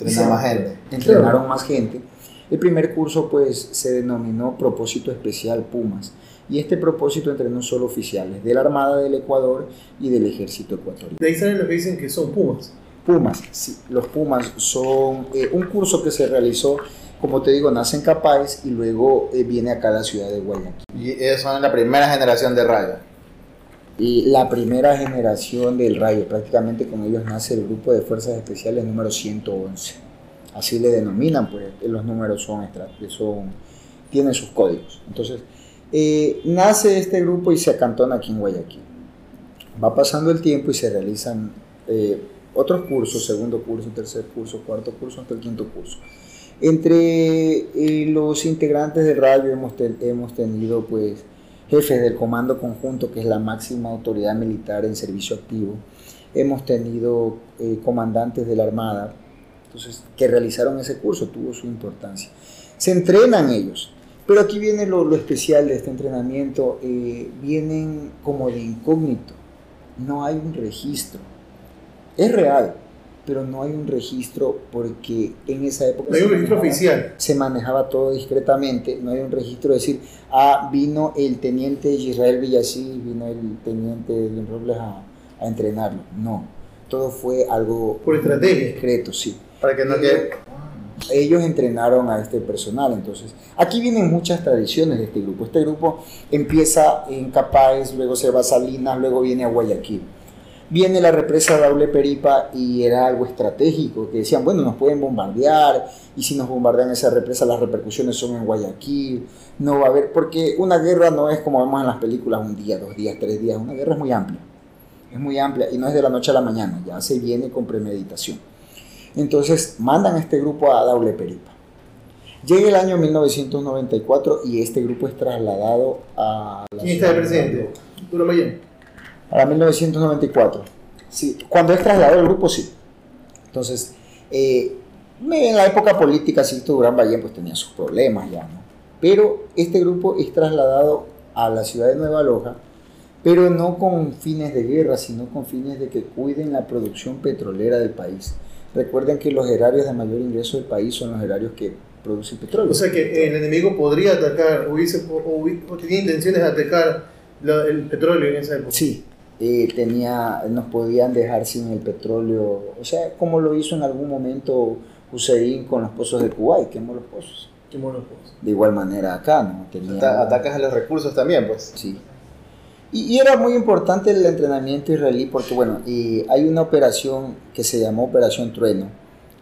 Entrenar más gente. Entrenaron más gente. El primer curso pues se denominó Propósito Especial Pumas. Y este propósito entrenó solo oficiales de la Armada del Ecuador y del Ejército Ecuatoriano. De ahí salen los que dicen que son pumas. Pumas, sí, los Pumas son eh, un curso que se realizó, como te digo, nace en Capáez y luego eh, viene acá a la ciudad de Guayaquil. Y ellos son la primera generación de Rayo. Y la primera generación del Rayo, prácticamente con ellos nace el grupo de fuerzas especiales número 111. Así le denominan, pues los números son, extra- son tienen sus códigos. Entonces, eh, nace este grupo y se acantona aquí en Guayaquil. Va pasando el tiempo y se realizan eh, otros cursos, segundo curso, tercer curso, cuarto curso, hasta el quinto curso. Entre eh, los integrantes del Rayo hemos, hemos tenido pues jefes del Comando Conjunto, que es la máxima autoridad militar en servicio activo. Hemos tenido comandantes de la Armada, entonces, que realizaron ese curso, tuvo su importancia. Se entrenan ellos, pero aquí viene lo, lo especial de este entrenamiento, eh, vienen como de incógnito, no hay un registro. Es real, pero no hay un registro porque en esa época No hay un registro manejaba- oficial. se manejaba todo discretamente, no hay un registro de decir, ah, vino el teniente Israel Villasí, vino el teniente de Robles a, a entrenarlo. No, todo fue algo Por estrategia. discreto, sí. Para que no quede. Ellos entrenaron a este personal, entonces aquí vienen muchas tradiciones de este grupo. Este grupo empieza en Capáez, luego se va a Salinas, luego viene a Guayaquil. Viene la represa Daule Peripa y era algo estratégico, que decían, bueno, nos pueden bombardear y si nos bombardean esa represa las repercusiones son en Guayaquil, no va a haber, porque una guerra no es como vemos en las películas, un día, dos días, tres días, una guerra es muy amplia, es muy amplia y no es de la noche a la mañana, ya se viene con premeditación. Entonces mandan a este grupo a Daule Peripa. Llega el año 1994 y este grupo es trasladado a la ¿Quién está de presidente? Duro Mayén. Para 1994. Sí, cuando es trasladado el grupo, sí. Entonces, eh, en la época política, Sixto Durán Ballén pues tenía sus problemas ya, ¿no? Pero este grupo es trasladado a la ciudad de Nueva Loja, pero no con fines de guerra, sino con fines de que cuiden la producción petrolera del país. Recuerden que los erarios de mayor ingreso del país son los erarios que producen petróleo. O sea que el enemigo podría atacar, hubiese, o, o tenía intenciones de atacar la- el petróleo en esa época. Sí, eh, tenía, nos podían dejar sin el petróleo, o sea, como lo hizo en algún momento Hussein con los pozos de Kuwait, quemó los pozos. Qué mono, pues. De igual manera acá, ¿no? Tenía, Ata- Atacas a los recursos también, pues. Sí. Y, y era muy importante el entrenamiento israelí porque, bueno, y hay una operación que se llamó Operación Trueno,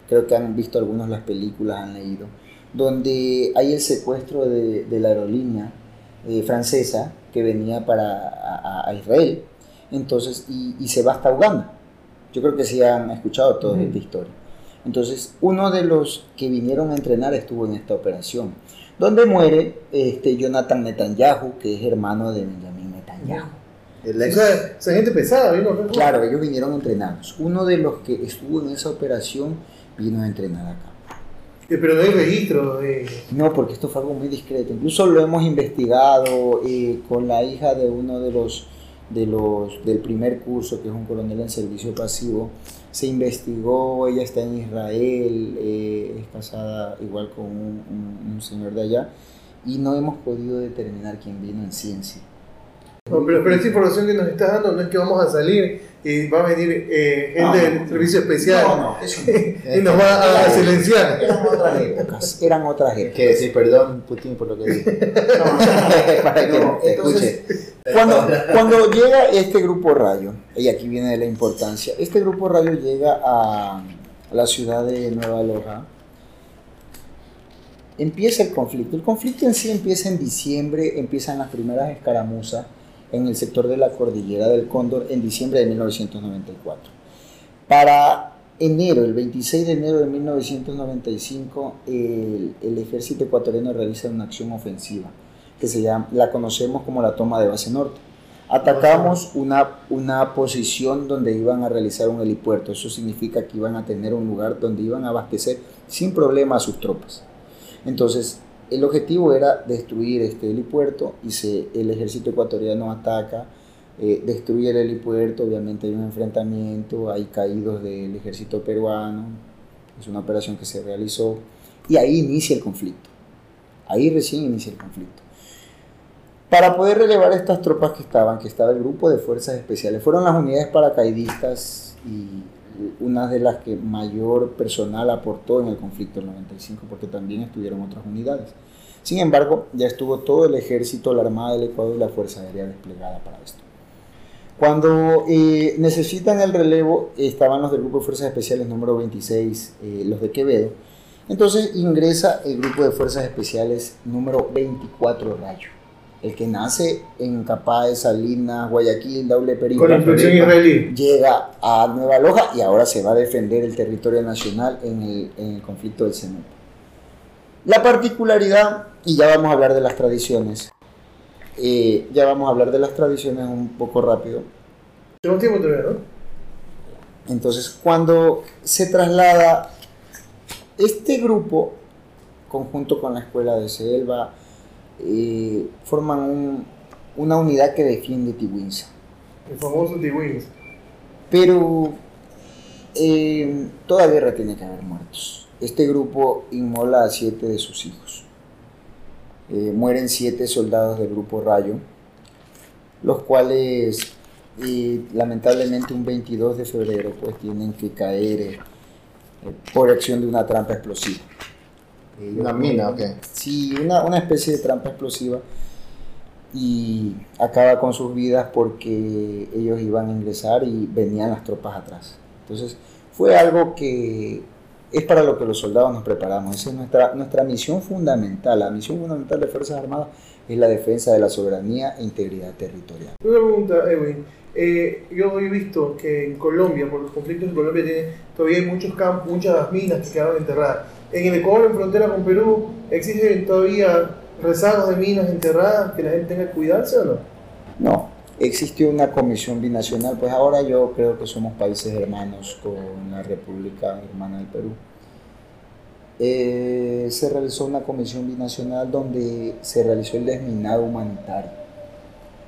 creo que han visto algunos las películas, han leído, donde hay el secuestro de, de la aerolínea eh, francesa que venía para a, a Israel, entonces, y, y se va hasta Uganda. Yo creo que sí han escuchado toda Ujú. esta historia. Entonces, uno de los que vinieron a entrenar estuvo en esta operación, donde muere este, Jonathan Netanyahu, que es hermano de Benjamin Netanyahu. El O ex- sea, esa gente pesada, ¿vino? Claro, ellos vinieron a entrenarnos. Uno de los que estuvo en esa operación vino a entrenar acá. Eh, Pero no hay registro de... No, porque esto fue algo muy discreto. Incluso lo hemos investigado eh, con la hija de uno de los, de los del primer curso, que es un coronel en servicio pasivo. Se investigó, ella está en Israel, eh, es casada igual con un, un- un señor de allá, y no hemos podido determinar quién vino en ciencia. No, pero, pero esta información que nos estás dando no es que vamos a salir y va a venir eh, gente No, no, del servicio especial No, no, eso no. (laughs) y nos va a silenciar. Eran otras épocas, eran otras épocas. Que decir perdón, Putin, por lo que dije. (laughs) Para que No, te entonces, escuche. Cuando, cuando llega este grupo Rayo, y aquí viene de la importancia, este grupo Rayo llega a la ciudad de Nueva Loja, empieza el conflicto. El conflicto en sí empieza en diciembre, empiezan las primeras escaramuzas en el sector de la cordillera del Cóndor en diciembre de 1994. Para enero, el 26 de enero de 1995, el, el ejército ecuatoriano realiza una acción ofensiva que se llama, la conocemos como la toma de base norte. Atacamos una, una posición donde iban a realizar un helipuerto. Eso significa que iban a tener un lugar donde iban a abastecer sin problema a sus tropas. Entonces, el objetivo era destruir este helipuerto y se, el ejército ecuatoriano ataca, eh, destruye el helipuerto, obviamente hay un enfrentamiento, hay caídos del ejército peruano, es una operación que se realizó y ahí inicia el conflicto. Ahí recién inicia el conflicto. Para poder relevar estas tropas que estaban, que estaba el grupo de fuerzas especiales, fueron las unidades paracaidistas y una de las que mayor personal aportó en el conflicto del 95, porque también estuvieron otras unidades. Sin embargo, ya estuvo todo el ejército, la Armada del Ecuador y la Fuerza Aérea desplegada para esto. Cuando eh, necesitan el relevo, estaban los del Grupo de Fuerzas Especiales número 26, eh, los de Quevedo. Entonces ingresa el Grupo de Fuerzas Especiales número 24 Rayo, el que nace en Capaz, Salinas, Guayaquil, Doble Perico. Con israelí. Llega a Nueva Loja y ahora se va a defender el territorio nacional en el, en el conflicto del Cenepa. La particularidad, y ya vamos a hablar de las tradiciones, eh, ya vamos a hablar de las tradiciones un poco rápido. Tenemos tiempo todavía, ¿no? Entonces, cuando se traslada este grupo, conjunto con la escuela de Selva, eh, forman un- una unidad que defiende Tiwinsa. El famoso T-Wings. Pero eh, toda guerra tiene que haber muertos. Este grupo inmola a siete de sus hijos. Eh, mueren siete soldados del grupo Rayo, los cuales eh, lamentablemente un 22 de febrero pues tienen que caer por acción de una trampa explosiva. Ellos Una mina, ok. Sí, una, una especie de trampa explosiva y acaba con sus vidas porque ellos iban a ingresar y venían las tropas atrás. Entonces fue algo que es para lo que los soldados nos preparamos. Esa es nuestra, nuestra misión fundamental. La misión fundamental de Fuerzas Armadas es la defensa de la soberanía e integridad territorial. Una pregunta, Edwin. Eh, yo he visto que en Colombia, por los conflictos en Colombia, tiene, todavía hay muchos campos, muchas minas que quedaron enterradas. En el Ecuador, en frontera con Perú, ¿existen todavía rezagos de minas enterradas que la gente tenga que cuidarse o no? No, existió una comisión binacional, pues ahora yo creo que somos países hermanos con la República Hermana del Perú. Eh, se realizó una comisión binacional donde se realizó el desminado humanitario.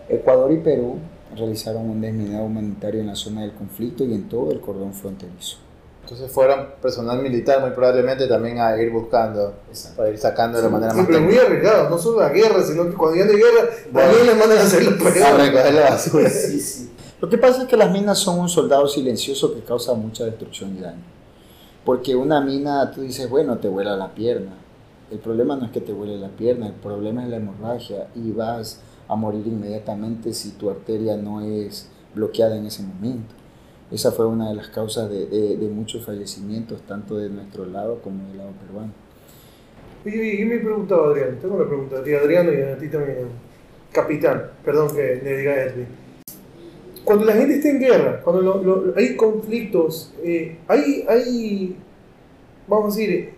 Ecuador y Perú realizaron un desminado humanitario en la zona del conflicto y en todo el cordón fronterizo. Entonces fueron personal militar muy probablemente también a ir buscando, para ir sacando de la manera Sí, más pero muy arriesgado, no solo la guerra, sino que cuando ya no hay guerra, también les mandan a hacer los A peor. recoger la basura. Lo que pasa es que las minas son un soldado silencioso que causa mucha destrucción y daño. Porque una mina, tú dices, bueno, te vuela la pierna. El problema no es que te vuele la pierna, el problema es la hemorragia y vas a morir inmediatamente si tu arteria no es bloqueada en ese momento. Esa fue una de las causas de, de- de muchos fallecimientos, tanto de nuestro lado como del lado peruano. Oye, ¿qué me preguntaba Adrián? Tengo una pregunta a ti, Adriano, y a ti también. Capitán, perdón que le diga Edwin. Cuando la gente está en guerra, cuando lo- lo- hay conflictos, eh, hay, hay, vamos a decir,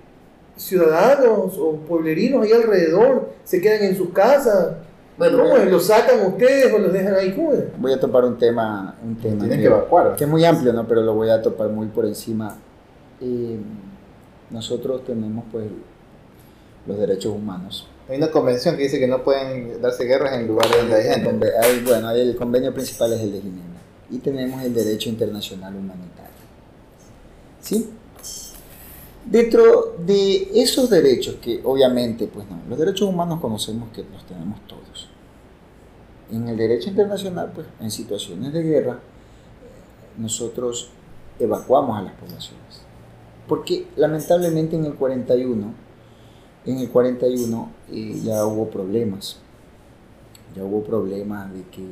ciudadanos o pueblerinos ahí alrededor, se quedan en sus casas. ¿Cómo es? ¿Los sacan ustedes o los dejan ahí? ¿Cómo es? Voy a topar un tema, un tema Tienen que- que evacuar. que es muy amplio, ¿no? Pero lo voy a topar muy por encima. Eh, nosotros tenemos, pues, los derechos humanos. Hay una convención que dice que no pueden darse guerras en lugares donde hay gente. hay- bueno, el convenio principal es el de Ginebra. Y tenemos el derecho internacional humanitario. ¿Sí? Dentro de esos derechos, que obviamente, pues no, los derechos humanos conocemos que los tenemos todos. En el derecho internacional, pues, en situaciones de guerra, eh, nosotros evacuamos a las poblaciones. Porque lamentablemente en el 41, en el 41 eh, ya hubo problemas. Ya hubo problemas de que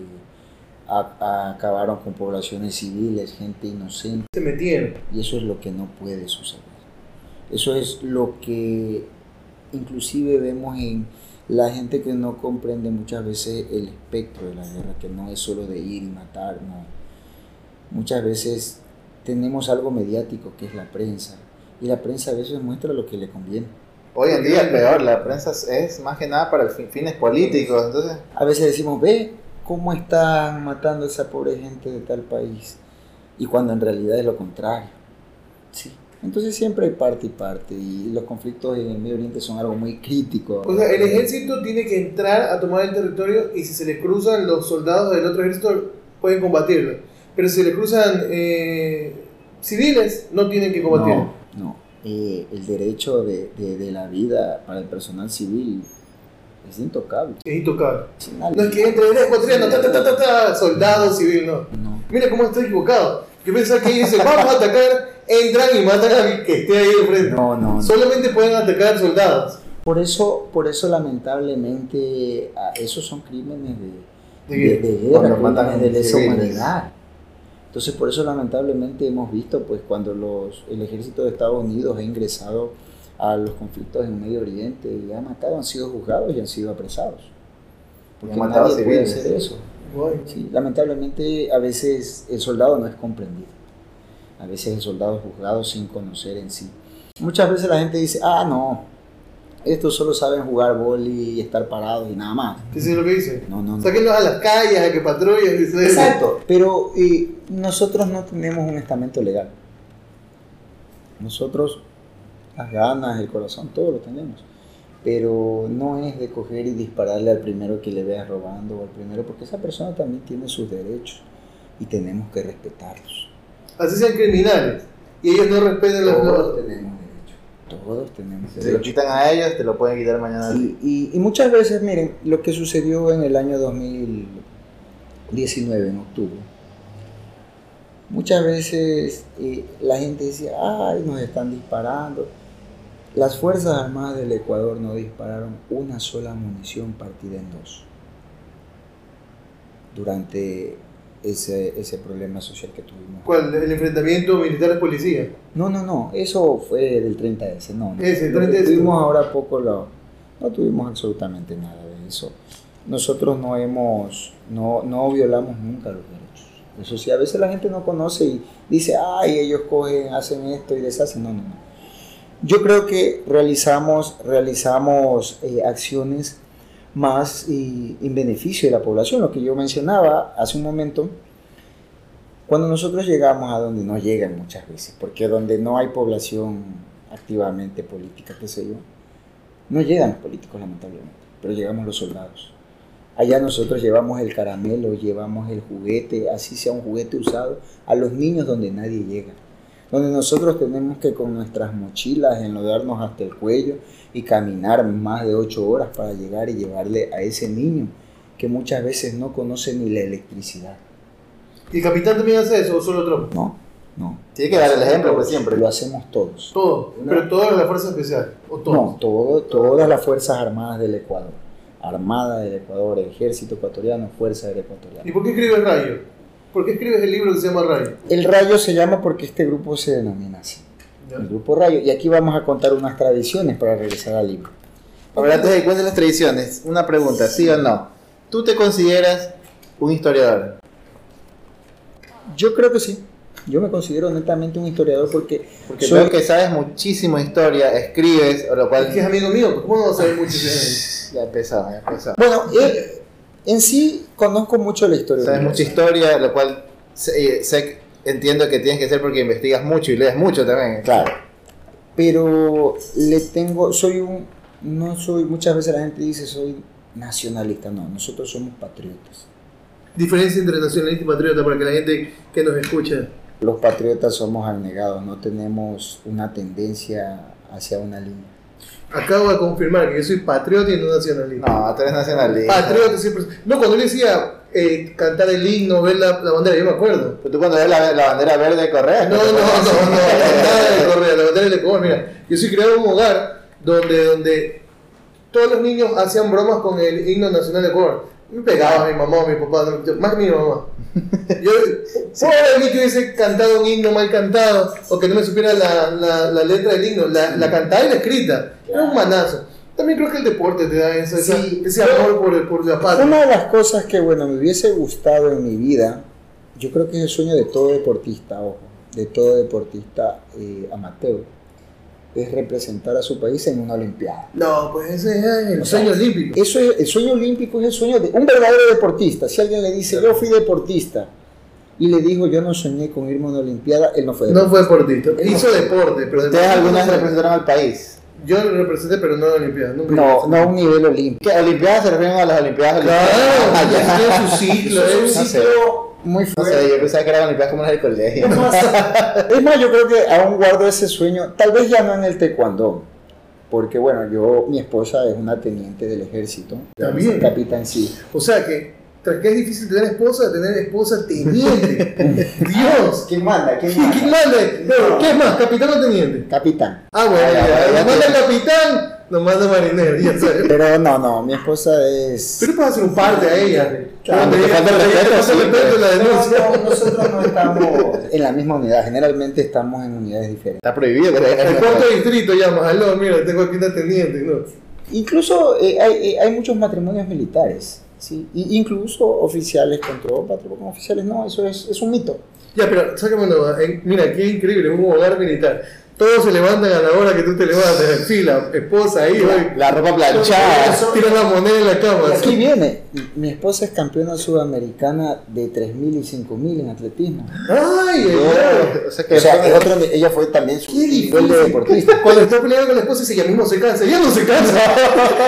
a- a- acabaron con poblaciones civiles, gente inocente. Se metieron. Y eso es lo que no puede suceder. Eso es lo que inclusive vemos en la gente que no comprende muchas veces el espectro de la guerra, que no es solo de ir y matar, no. Muchas veces tenemos algo mediático que es la prensa, y la prensa a veces muestra lo que le conviene. Hoy en día es peor, la prensa es más que nada para fin- fines políticos, entonces A veces decimos, ve cómo están matando a esa pobre gente de tal país, y cuando en realidad es lo contrario. Sí. Entonces siempre hay parte y parte, y los conflictos en el Medio Oriente son algo muy crítico. O sea, el ejército tiene que entrar a tomar el territorio y si se le cruzan los soldados del otro ejército pueden combatirlo. Pero si se le cruzan eh, civiles, no tienen que combatirlo. No, no. Eh, el derecho de, de- de la vida para el personal civil es intocable. Es intocable. No es que entre el ecuatoriano, ta, ta, ta, ta, soldado civil, no. no. Mira cómo estoy equivocado. Yo pensaba que ellos dicen, vamos a atacar, entran y matan al que esté ahí enfrente. No, no, no. Solamente pueden atacar soldados. Por eso, por eso lamentablemente, ah, esos son crímenes de, ¿De de, guerra, crímenes de lesa humanidad. Entonces, por eso lamentablemente hemos visto, pues, cuando los, el ejército de Estados Unidos ha ingresado a los conflictos en Medio Oriente y ha matado, han sido juzgados y han sido apresados. Porque han matado nadie puede civiles. hacer eso. Sí, lamentablemente a veces el soldado no es comprendido. A veces el soldado es juzgado sin conocer en sí. Muchas veces la gente dice, ah, no, estos solo saben jugar boli y estar parados y nada más. ¿Qué es lo que dice? No, no, no. Sáquenlos a las calles, a que patrullen. dice. Exacto, pero eh, nosotros no tenemos un estamento legal. Nosotros, las ganas, el corazón, todo lo tenemos. Pero no es de coger y dispararle al primero que le veas robando o al primero, porque esa persona también tiene sus derechos y tenemos que respetarlos. Así sean criminales. Y ellos no respetan los... Todos los- tenemos derecho. Todos tenemos si lo derecho. quitan a ellos, te lo pueden quitar mañana. y muchas veces, miren, lo que sucedió en el año 2019, en octubre, muchas veces eh, la gente decía, ay, nos están disparando. Las Fuerzas Armadas del Ecuador no dispararon una sola munición partida en dos durante ese, ese problema social que tuvimos. ¿Cuál? El enfrentamiento militar-policía. No, no, no, eso fue del 30S, no. no. Ese, Lo que 30S. Tuvimos ahora poco, lo- no tuvimos absolutamente nada de eso. Nosotros no hemos, no, no violamos nunca los derechos. Eso sí, a veces la gente no conoce y dice, ay, ellos cogen, hacen esto y deshacen. No, no, no. Yo creo que realizamos, realizamos eh, acciones más y, en beneficio de la población, lo que yo mencionaba hace un momento, cuando nosotros llegamos a donde no llegan muchas veces, porque donde no hay población activamente política, qué sé yo, no llegan los políticos lamentablemente, pero llegamos los soldados. Allá nosotros llevamos el caramelo, llevamos el juguete, así sea un juguete usado, a los niños donde nadie llega donde nosotros tenemos que con nuestras mochilas enlodarnos hasta el cuello y caminar más de ocho horas para llegar y llevarle a ese niño que muchas veces no conoce ni la electricidad. ¿Y el capitán también hace eso o solo otro? No, no. Tiene que dar el ejemplo, por siempre. Lo hacemos todos. Todo, pero todas las fuerzas especiales. ¿O todos? No, todo, todas las Fuerzas Armadas del Ecuador. Armada del Ecuador, Ejército Ecuatoriano, Fuerza del Ecuatoriano. ¿Y por qué escribe el rayo? ¿Por qué escribes el libro que se llama Rayo? El Rayo se llama porque este grupo se denomina así. Ya. El grupo Rayo. Y aquí vamos a contar unas tradiciones para regresar al libro. A ver, antes de que cuentes las tradiciones, una pregunta, ¿sí o no? ¿Tú te consideras un historiador? Yo creo que sí. Yo me considero netamente un historiador porque, Porque soy- veo que sabes muchísimo de historia, escribes, o lo cual... Es que es amigo mío, ¿cómo no de él? (laughs) Ya empezó, ya empezó. Bueno, eh, en sí conozco mucho la historia. Sabes mucha historia, lo cual sé, sé- entiendo que tienes que ser porque investigas mucho y lees mucho también. Claro. Pero le tengo, soy un, no soy, muchas veces la gente dice soy nacionalista. No, nosotros somos patriotas. Diferencia entre nacionalista y patriota para que la gente que nos escucha. Los patriotas somos abnegados, no tenemos una tendencia hacia una línea. Acabo de confirmar que yo soy patriota y no nacionalista. No, tú eres nacionalista. Patriota siempre. No, cuando le decía eh, cantar el himno, ver la, la bandera, yo me acuerdo. Pero tú cuando ves la, la bandera verde correr. No, no, no, no, nada de (laughs) Correa, la bandera de Ecuador. Mira, yo soy criado en un hogar donde, donde todos los niños hacían bromas con el himno nacional de Ecuador. Me pegaba mi mamá o mi papá, más que mi mamá. Yo, pobre de mí que hubiese cantado un himno mal cantado o que no me supiera la, la, la letra del himno, la, la cantada y la escrita. Era un manazo. También creo que el deporte te da esa- ese amor por, por la patria. Una de las cosas que, bueno, me hubiese gustado en mi vida, yo creo que es el sueño de todo deportista, ojo, de todo deportista eh, amateur, es representar a su país en una olimpiada. No, pues ese es el O sea, sueño olímpico. Eso es, el sueño olímpico es el sueño de un verdadero deportista. Si alguien le dice, yo fui deportista, y le dijo, yo no soñé con irme a una olimpiada, él no fue No deportista. fue deportista. Hizo deporte, pero ¿Ustedes alguna no vez representaron al país? Yo lo representé, pero no en la Olimpiada. Nunca No, no a un nivel olímpico. ¿Olimpiadas se refieren a las Olimpiadas? Claro, Ah, ya. tiene su ciclo. (laughs) Es un es- no ciclo muy fuerte. sé, yo pensaba que eran Olimpiadas como las del colegio. Es más, es más, yo creo que aún guardo ese sueño, tal vez ya no en el taekwondo, porque bueno, yo, mi esposa es una teniente del ejército, También. capitán sí. O sea que, tras que es difícil tener esposa, tener esposa teniente. Dios. ¿Quién manda? ¿Quién ¿Quién quién manda? No, ¿Qué es más, capitán o teniente? Capitán. Ah, bueno, Ah, ya, ya, ya manda capitán, nos manda marinero, ya sabes. Pero no, no, mi esposa es... Pero puedes hacer un parte a ella. Claro, te falta el respeto, sí, respeto, la No, denuncia. no, nosotros no estamos en la misma unidad, generalmente estamos en unidades diferentes. Está prohibido que El cuarto distrito llamas, aló, mira, tengo aquí una teniente, ¿no? Incluso eh, hay, eh, hay muchos matrimonios militares, ¿sí? Y incluso oficiales con tropa, tropa con oficiales, no, eso es, es un mito. Ya, pero sácame una duda. En- Mira, qué increíble, un hogar militar. Todos se levantan a la hora que tú te levantas, en fila, esposa ahí, hoy. La ropa planchada. Tiran la moneda en la cama. Y aquí viene, mi esposa es campeona sudamericana de 3.000 y 5.000 en atletismo. Ay, ay. O sea que O sea, es otro, ella fue también su nivel de deportista. Cuando está peleando con la esposa dice, ya mismo se cansa. Ya no se cansa. (laughs)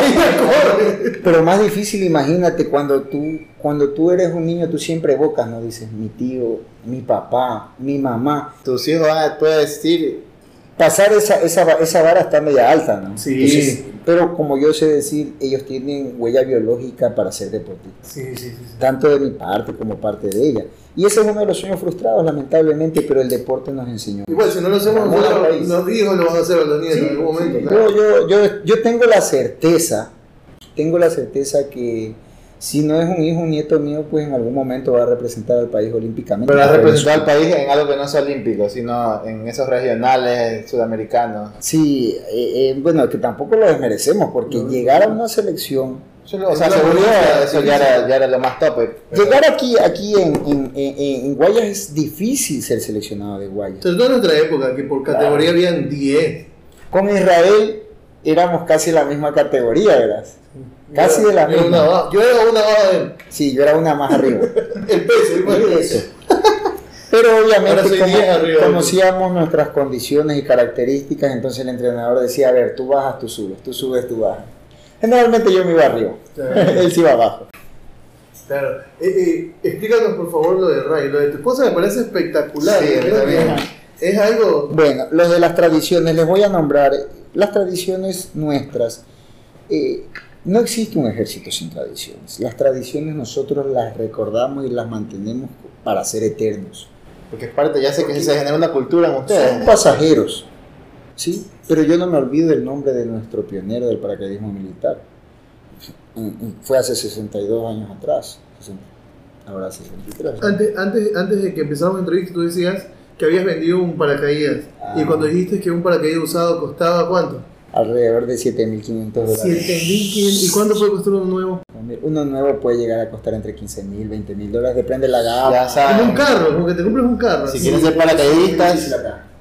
Ella corre. Pero más difícil, imagínate, cuando tú, cuando tú eres un niño, tú siempre evocas, ¿no? Dices, mi tío, mi papá, mi mamá. tus hijos van a decir, Pasar esa, esa, esa vara está media alta, ¿no? Sí. pero como yo sé decir, ellos tienen huella biológica para ser deportistas. Sí, sí, sí. tanto de mi parte como parte de ella. Y ese es uno de los sueños frustrados, lamentablemente, pero el deporte nos enseñó. Igual, si no lo hacemos nosotros, los hijos lo van a hacer a los nietos en algún momento. Yo, claro. yo, yo, yo tengo la certeza, tengo la certeza que si no es un hijo, un nieto mío, pues en algún momento va a representar al país olímpicamente. pero has representado al país en algo que no sea olímpico, sino en esos regionales sudamericanos. Sí, eh, eh, bueno, que tampoco lo desmerecemos, porque No. llegar a una selección, o sea, seguro eso ya era, ya era lo más tope. llegar aquí, aquí en, en, en- en Guayas es difícil ser seleccionado de Guayas. Sobre todo en nuestra época, que por categoría habían 10. Con Israel éramos casi la misma categoría, ¿verdad? Casi de la Era una misma. baja. Yo era una baja de. Sí, yo era una más arriba. (laughs) El peso, imagínate. Eso. Pero Ahora obviamente soy como 10 arriba. conocíamos nuestras condiciones y características, entonces el entrenador decía, a ver, tú bajas, tú subes, tú subes, tú bajas. Generalmente yo me iba arriba, Claro. (laughs) él se iba abajo. Claro. Eh, eh, explícanos por favor lo de Ray. Lo de tu esposa me parece espectacular. Sí. Es algo. Bueno, los de las tradiciones, les voy a nombrar las tradiciones nuestras. Eh, no existe un ejército sin tradiciones. Las tradiciones nosotros las recordamos y las mantenemos para ser eternos. Porque es parte, ya sé que se genera una cultura en ustedes. Son pasajeros, ¿sí? Pero yo no me olvido el nombre de nuestro pionero del paracaidismo militar. Mm, mm, Fue hace 62 años atrás, 60, ahora 63. Antes, antes, antes de que empezáramos la entrevista, tú decías que habías vendido un paracaídas. Ah. Y cuando dijiste que un paracaídas usado costaba cuánto? Alrededor de 7.500 dólares. 7.500. ¿Y cuánto puede costar uno nuevo? Uno nuevo puede llegar a costar entre 15.000, 20.000 dólares, depende de la gama. Ya. Como un carro, como que te compras un carro. Si así. quieren ser paracaidistas,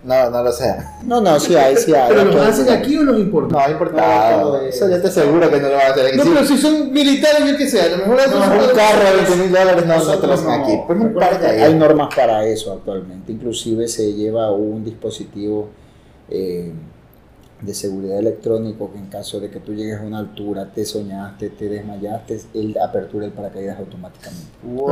no, no lo sé. No, no, sí hay, sí hay. ¿Pero los hacen aquí o los importan? No, importado. No, Eso ya te aseguro que no lo van a hacer aquí. No, Sí, pero si son militares, yo qué sé, a lo mejor no, un carro de 20 mil dólares no, no te lo hacen aquí. Pues un que paracaídas. Hay normas para eso actualmente. Inclusive se lleva un dispositivo eh, de seguridad electrónico que en caso de que tú llegues a una altura, te soñaste, te desmayaste, él apertura el paracaídas automáticamente. Wow.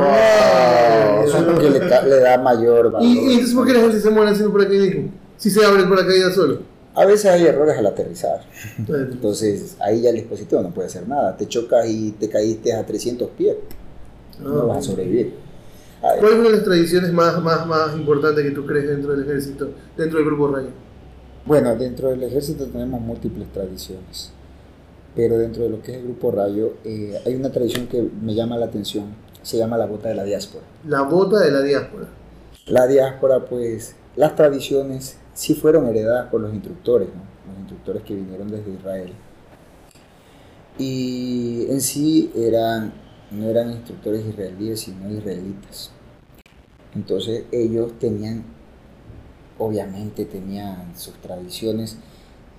Eso es porque le, da- le da mayor valor. ¿Y, y entonces por qué la gente se muere haciendo paracaidismo? Si se abre el paracaídas solo. A veces hay errores al aterrizar. Entonces ahí ya el dispositivo no puede hacer nada. Te chocas y te caíste a 300 pies. No vas a sobrevivir. A ¿Cuál es una de las tradiciones más, más, más importantes que tú crees dentro del ejército, dentro del grupo Rayo? Bueno, dentro del ejército tenemos múltiples tradiciones, pero dentro de lo que es el grupo Rayo eh, hay una tradición que me llama la atención, se llama la bota de la diáspora. La bota de la diáspora. La diáspora, pues, las tradiciones sí fueron heredadas por los instructores, ¿no? los instructores que vinieron desde Israel. Y en sí eran, no eran instructores israelíes, sino israelitas. Entonces ellos tenían, obviamente tenían sus tradiciones.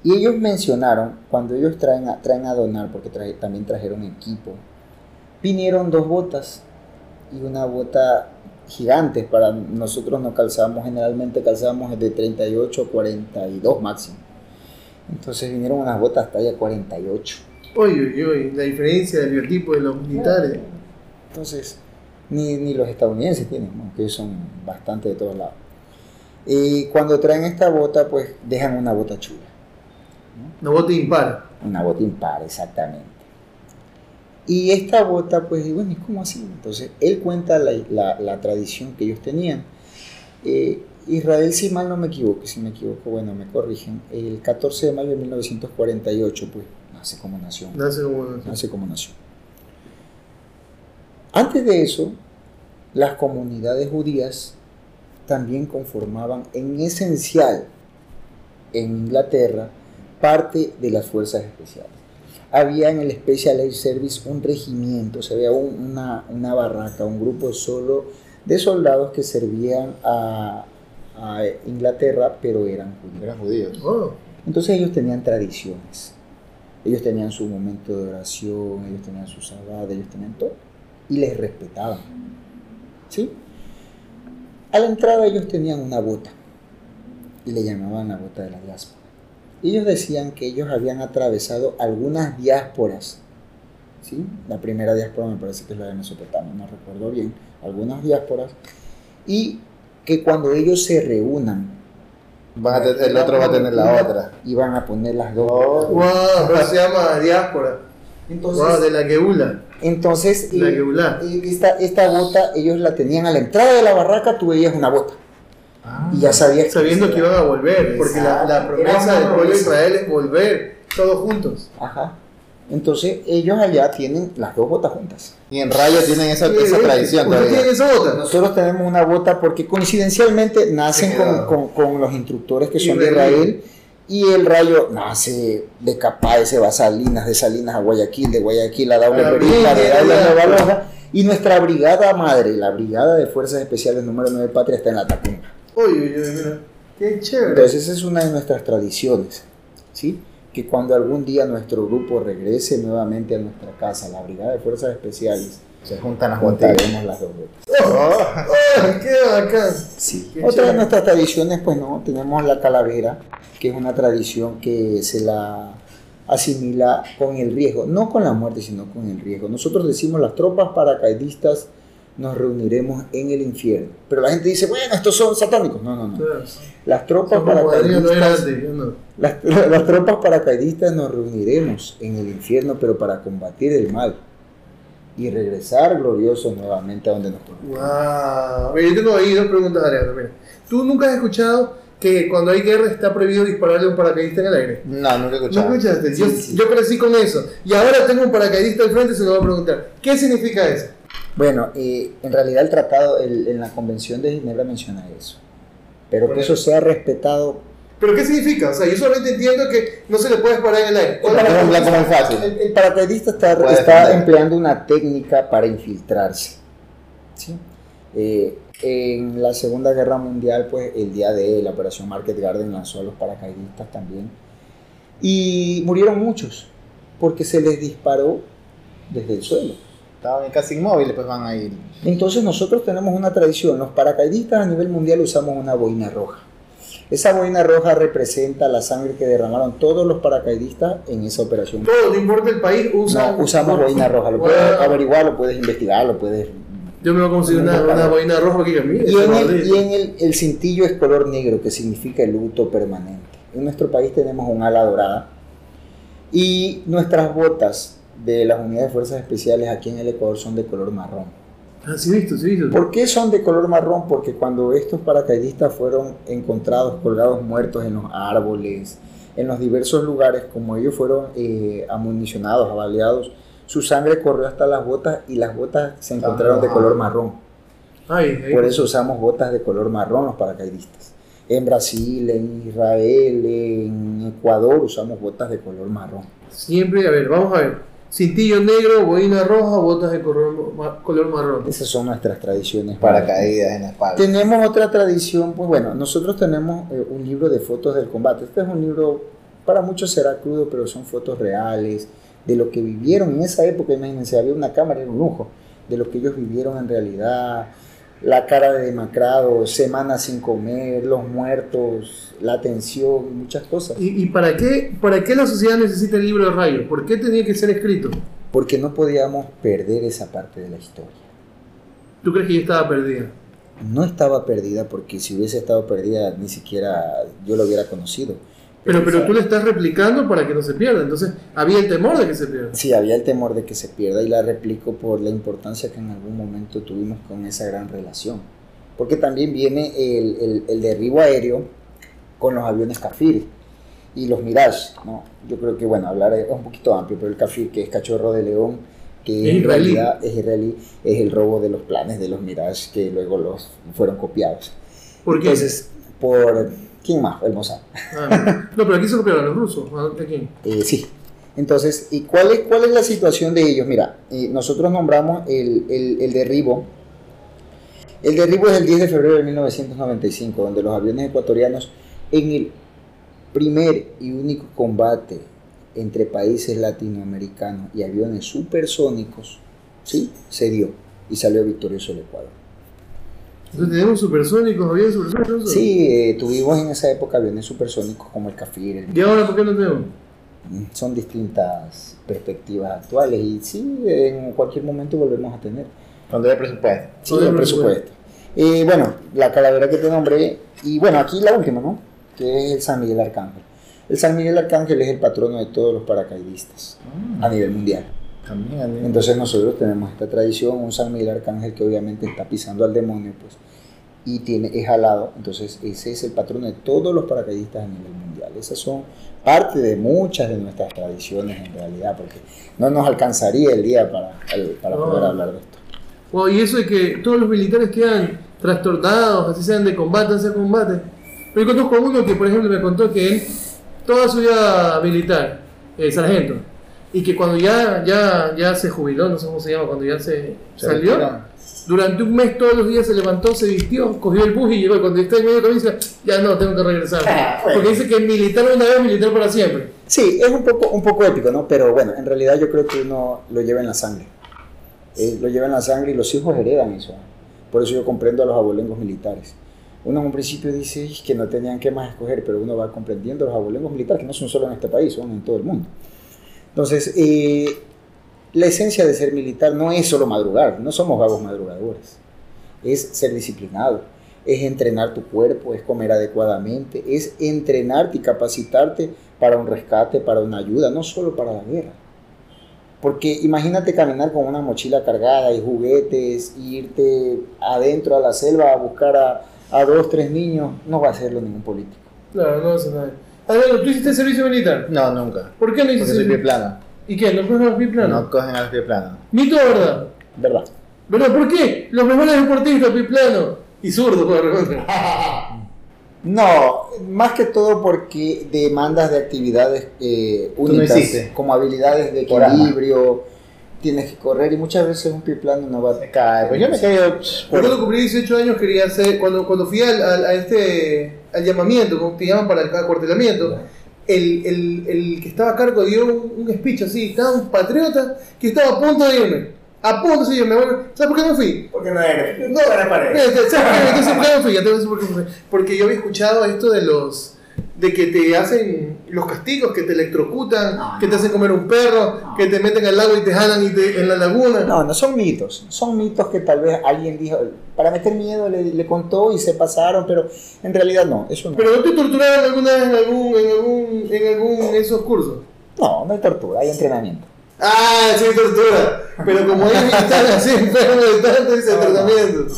Y ellos mencionaron, cuando ellos traen a, traen a donar, porque también trajeron equipo, vinieron dos botas y una bota gigantes. Para nosotros no calzamos, generalmente calzamos de 38 a 42 máximo. Entonces vinieron unas botas talla 48. Oye, oye, oye, la diferencia del biotipo de los militares. Entonces, ni, ni los estadounidenses tienen, aunque ellos son bastante de todos lados. Y cuando traen esta bota, pues dejan una bota chula. Una bota impar. Una bota impar, exactamente. Y esta bota, pues, y bueno, ¿y cómo así? Entonces, él cuenta la, la- la tradición que ellos tenían. Eh, Israel, si mal no me equivoco, si me equivoco, bueno, me corrigen, el 14 de mayo de 1948, pues, nace como nación. Nace como. Nace como nación. Antes de eso, las comunidades judías también conformaban en esencial en Inglaterra parte de las fuerzas especiales. Había en el Special Air Service un regimiento, se veía un- una, una barraca, un grupo solo de soldados que servían a, a Inglaterra, pero eran judíos. Eran judíos. Oh, Entonces ellos tenían tradiciones. Ellos tenían su momento de oración, ellos tenían su sabbat, ellos tenían todo. Y les respetaban. ¿Sí? A la entrada ellos tenían una bota. Y le llamaban la bota de la diáspora. Ellos decían que ellos habían atravesado algunas diásporas. ¿Sí? La primera diáspora me parece que es la de Mesopotamia, no recuerdo bien. Algunas diásporas. Y que cuando ellos se reúnan Van a tener- el otro va a tener la otra. iban a poner las dos. Oh. wow, se llama diáspora. Entonces, Wow, de la Geula. Entonces La eh, esta, esta bota ellos la tenían a la entrada de la barraca, tú veías una bota. Y ya sabías Sabiendo que iban a volver, porque la, la promesa del pueblo de. Israel es volver todos juntos. Ajá. Entonces ellos allá tienen las dos botas juntas. Y en Rayo tienen esa, esa tradición ¿Usted todavía. tiene esa bota? Nosotros tenemos una bota porque coincidencialmente nacen con, con- con los instructores que son de. Israel y el rayo nace de Capay, se va a Salinas, de Salinas a Guayaquil, de Guayaquil a Daule Perita, de. Daule a Nueva Loja y nuestra brigada madre, la Brigada de Fuerzas Especiales número 9 Patria está en la Tacunga. Uy, uy, uy, mira. Qué chévere. Entonces esa es una de nuestras tradiciones. ¿sí? que cuando algún día nuestro grupo regrese nuevamente a nuestra casa, la Brigada de Fuerzas Especiales, Se juntan las botellas. las dos botas. ¡Oh, qué bacán! Sí. Qué Otra de nuestras tradiciones, pues no, tenemos la calavera, que es una tradición que se la asimila con el riesgo, no con la muerte, sino con el riesgo. Nosotros decimos las tropas paracaidistas nos reuniremos en el infierno. Pero la gente dice, bueno, estos son satánicos. No, no, no. Las tropas paracaidistas, no. las, (laughs) las tropas paracaidistas nos reuniremos en el infierno, pero para combatir el mal y regresar gloriosos nuevamente a donde nos corresponde. Wow. Yo tengo ahí dos preguntas, Adrián. Mira. ¿Tú nunca has escuchado que cuando hay guerra está prohibido dispararle a un paracaidista en el aire? No, nunca he ¿No escuchado. escuchaste? yo, Sí, sí. yo crecí con eso. Y ahora tengo un paracaidista al frente y se lo voy a preguntar. ¿Qué significa eso? Bueno, eh, en realidad el tratado, el- en la Convención de Ginebra menciona eso. Pero que eso sea respetado, ¿Pero qué significa? O sea, yo solamente entiendo que no se le puede disparar en el aire. ¿Cuál es la Es un blanco muy razón? fácil. el, el paracaidista está, está empleando una técnica para infiltrarse. ¿sí? Eh, en la Segunda Guerra Mundial, pues el día de la Operación Market Garden lanzó a los paracaidistas también. Y murieron muchos, porque se les disparó desde el suelo. Estaban casi inmóviles, pues van a ir. Entonces nosotros tenemos una tradición, los paracaidistas a nivel mundial usamos una boina roja. Esa boina roja representa la sangre que derramaron todos los paracaidistas en esa operación. Todo, no importa el país, usa. No, usamos boina roja, lo puedes averiguar, lo puedes investigar, lo puedes... Yo me voy a conseguir una, una boina roja mira, Y en, el, maldito. y en el, el cintillo es color negro, que significa el luto permanente. En nuestro país tenemos un ala dorada y nuestras botas de las unidades de fuerzas especiales aquí en el Ecuador son de color marrón. Ah, sí, visto, sí, visto. ¿Por qué son de color marrón? Porque cuando estos paracaidistas fueron encontrados colgados muertos en los árboles, en los diversos lugares, como ellos fueron eh, amunicionados, avaliados, su sangre corrió hasta las botas y las botas se encontraron de color marrón. Ay, ay. Por eso usamos botas de color marrón los paracaidistas. En Brasil, en Israel, en Ecuador usamos botas de color marrón. Siempre, a ver, vamos a ver. Cintillo negro, boina roja, botas de color, color marrón. Esas son nuestras tradiciones. Paracaídas en la espalda. Tenemos otra tradición, pues bueno, nosotros tenemos eh, un libro de fotos del combate. Este es un libro, para muchos será crudo, pero son fotos reales de lo que vivieron en esa época. Imagínense, había una cámara, era un lujo, de lo que ellos vivieron en realidad. La cara de demacrado, semanas sin comer, los muertos, la tensión, muchas cosas. ¿Y, y para, qué, para qué la sociedad necesita el libro de rayos? ¿Por qué tenía que ser escrito? Porque no podíamos perder esa parte de la historia. ¿Tú crees que ya estaba perdida? No estaba perdida porque si hubiese estado perdida ni siquiera yo lo hubiera conocido. Pero, pero tú le estás replicando para que no se pierda. Entonces, había el temor de que se pierda. Sí, había el temor de que se pierda y la replico por la importancia que en algún momento tuvimos con esa gran relación. Porque también viene el, el- el derribo aéreo con los aviones Kafir y los Mirage, ¿no? Yo creo que, bueno, hablar es un poquito amplio, pero el Kafir, que es cachorro de león, que en israelí. realidad es israelí, es el robo de los planes de los Mirage que luego los fueron copiados. ¿Por qué? Entonces, por... ¿Quién más? El Mossad. Ah, no, pero aquí se copiaron los rusos. ¿A quién? Eh, sí. Entonces, ¿y cuál es, cuál es la situación de ellos? Mira, eh, nosotros nombramos el, el- el derribo. El derribo es el 10 de febrero de 1995, donde los aviones ecuatorianos, en el primer y único combate entre países latinoamericanos y aviones supersónicos, ¿sí? Se dio y salió victorioso el Ecuador. Entonces, tenemos supersónicos, había supersónicos. Sí, eh, tuvimos en esa época aviones supersónicos como el Cafir, el ¿Y ahora por qué no tenemos? son distintas perspectivas actuales y sí, en cualquier momento volvemos a tener. Cuando hay presupuesto. Sí, el presupuesto. Eh, bueno, la calavera que te nombré, y bueno, aquí la última, ¿no? Que es el San Miguel Arcángel. El San Miguel Arcángel es el patrono de todos los paracaidistas a nivel mundial. También, también. Entonces nosotros tenemos esta tradición, un San Miguel Arcángel que obviamente está pisando al demonio, pues, y tiene, es alado. Entonces ese es el patrono de todos los paracaidistas a nivel mundial. Esas son parte de muchas de nuestras tradiciones en realidad, porque no nos alcanzaría el día para, para poder hablar de esto. Wow, y eso de que todos los militares quedan trastornados, así sean de combate, sean combate. Pero yo conozco a uno que, por ejemplo, me contó que él, toda su vida militar, el sargento, y que cuando ya, ya, ya se jubiló, no sé cómo se llama, cuando ya se, Se salió. Durante un mes todos los días se levantó, se vistió, cogió el bus y llegó. Cuando está en medio de camino dice, ya no, tengo que regresar. Porque dice que militar una vez, militar para siempre. Sí, es un poco, un poco épico, ¿no? Pero bueno, en realidad yo creo que uno lo lleva en la sangre. Eh, lo lleva en la sangre y los hijos heredan eso. Por eso yo comprendo a los abolengos militares. Uno en un principio dice "Ih, que no tenían que más escoger, pero uno va comprendiendo los abolengos militares, que no son solo en este país, son en todo el mundo. Entonces, eh, la esencia de ser militar no es solo madrugar, no somos vagos madrugadores. Es ser disciplinado, es entrenar tu cuerpo, es comer adecuadamente, es entrenarte y capacitarte para un rescate, para una ayuda, no solo para la guerra. Porque imagínate caminar con una mochila cargada y juguetes, y irte adentro a la selva a buscar a, a dos, tres niños, no va a hacerlo ningún político. Claro, no hace nada. Adriano, ¿tú hiciste servicio militar? No, nunca. ¿Por qué no Porque hiciste soy pie servicio? plano. ¿Y qué? ¿No cogen los pie planos? No cogen a los pie planos. Mito o verdad. ¿Verdad? ¿Verdad? ¿Por qué? Los mejores deportistas, pie plano. Y zurdo, por. (laughs) No, más que todo porque demandas de actividades eh, no únicas, hiciste. como habilidades de equilibrio, tienes que correr y muchas veces un pie plano no va Se cae. Pues yo me caigo. Cuando cumplí 18 años quería hacer, cuando, cuando fui al, al- a este, al llamamiento, como te llaman para el acuartelamiento, el, el, el que estaba a cargo dio un, un speech así, tan patriota, que estaba a punto de irme. A punto de irme. Bueno, ¿Sabes por qué no fui? Porque no eres. No, ¿sabes ¿sabes no fui? Ya te voy a decir por qué no fui. Porque yo había escuchado esto de los de que te hacen los castigos, que te electrocutan, No, que te hacen comer un perro, No. que te meten al lago y te jalan y te- en la laguna. No, no son mitos. Son mitos que tal vez alguien dijo, para meter miedo le, le contó y se pasaron, pero en realidad no, eso no. Pero no te torturaron alguna vez en algún, en algún, en algún de esos cursos. No, no hay tortura, hay entrenamiento. Ah, sí, tortura. Pero como ellos están así enfermos de tanto (laughs) ese tratamiento.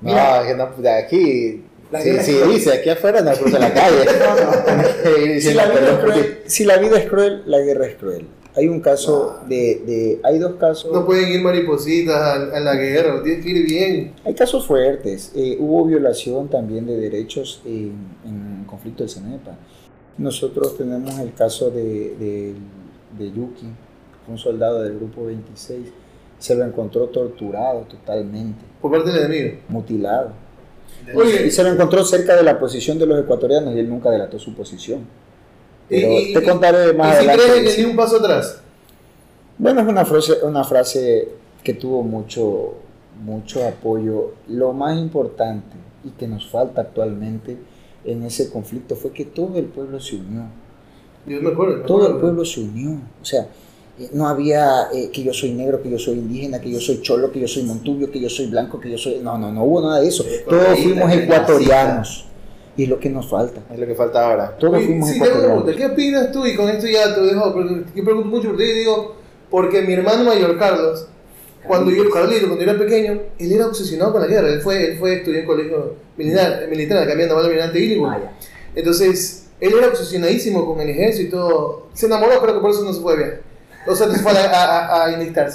No, es que no, de aquí. La Sí, sí, dice, aquí afuera no cruza la calle. (laughs) (laughs) Si la, vida "Perdón es por ti". cruel, si la vida es cruel, la guerra es cruel. Hay un caso de, de- hay dos casos, No pueden ir maripositas a, a la guerra, tienes que ir bien. hay casos fuertes. Eh, hubo violación también de derechos en, en el conflicto del Cenepa. Nosotros tenemos el caso de, de, de Yuki, un soldado del grupo 26. Se lo encontró torturado totalmente, Por parte del enemigo. mutilado. Oye, Y se lo encontró cerca de la posición de los ecuatorianos y él nunca delató su posición. Pero Y- te contaré más ¿y si adelante. crees eso. un paso atrás? Bueno, es una frase, una frase que tuvo mucho, mucho apoyo. Lo más importante y que nos falta actualmente en ese conflicto fue que todo el pueblo se unió. Yo me acuerdo. me Todo el pueblo se unió. O sea, eh, no había eh, que yo soy negro, que yo soy indígena, que yo soy cholo, que yo soy montubio, que yo soy blanco, que yo soy... No, no, no hubo nada de eso. Todos Correíta, fuimos ecuatorianos. Y es lo que nos falta. Es lo que falta ahora. Todos Oye, fuimos sí, ecuatorianos. pregunta. ¿Qué opinas tú? Y con esto ya te dejo, porque yo pregunto mucho por ti y digo, porque mi hermano mayor, Carlos, cuando yo, cuando yo era pequeño, él era obsesionado con la guerra. Él fue, él fue estudió en colegio militar, militar, cambiando naval almirante Bilingüe. Ah, ya. Entonces, él era obsesionadísimo con el ejército. Se enamoró, creo que por eso no se fue bien. O sea, se fue a, a, a-.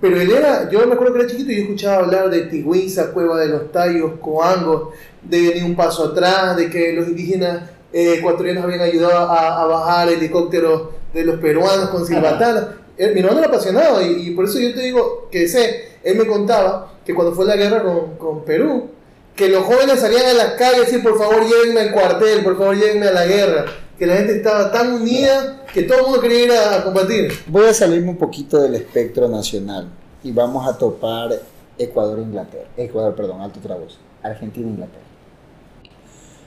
Pero él era, yo me acuerdo que era chiquito y yo escuchaba hablar de Tigüiza, Cueva de los Tallos, Coangos, de Ni un Paso Atrás, de que los indígenas eh, ecuatorianos habían ayudado a, a bajar helicópteros de los peruanos con silbatanas. Eh, Mi hermano era apasionado y, y por eso yo te digo que sé, él me contaba que cuando fue la guerra con, con Perú, que los jóvenes salían a las calles y decían, por favor llévenme al cuartel, por favor llévenme a la guerra, que la gente estaba tan unida que todo el mundo quería ir a, combatir. Voy a salirme un poquito del espectro nacional y vamos a topar Ecuador-Inglaterra. Ecuador, perdón, alto otra voz. Argentina-Inglaterra.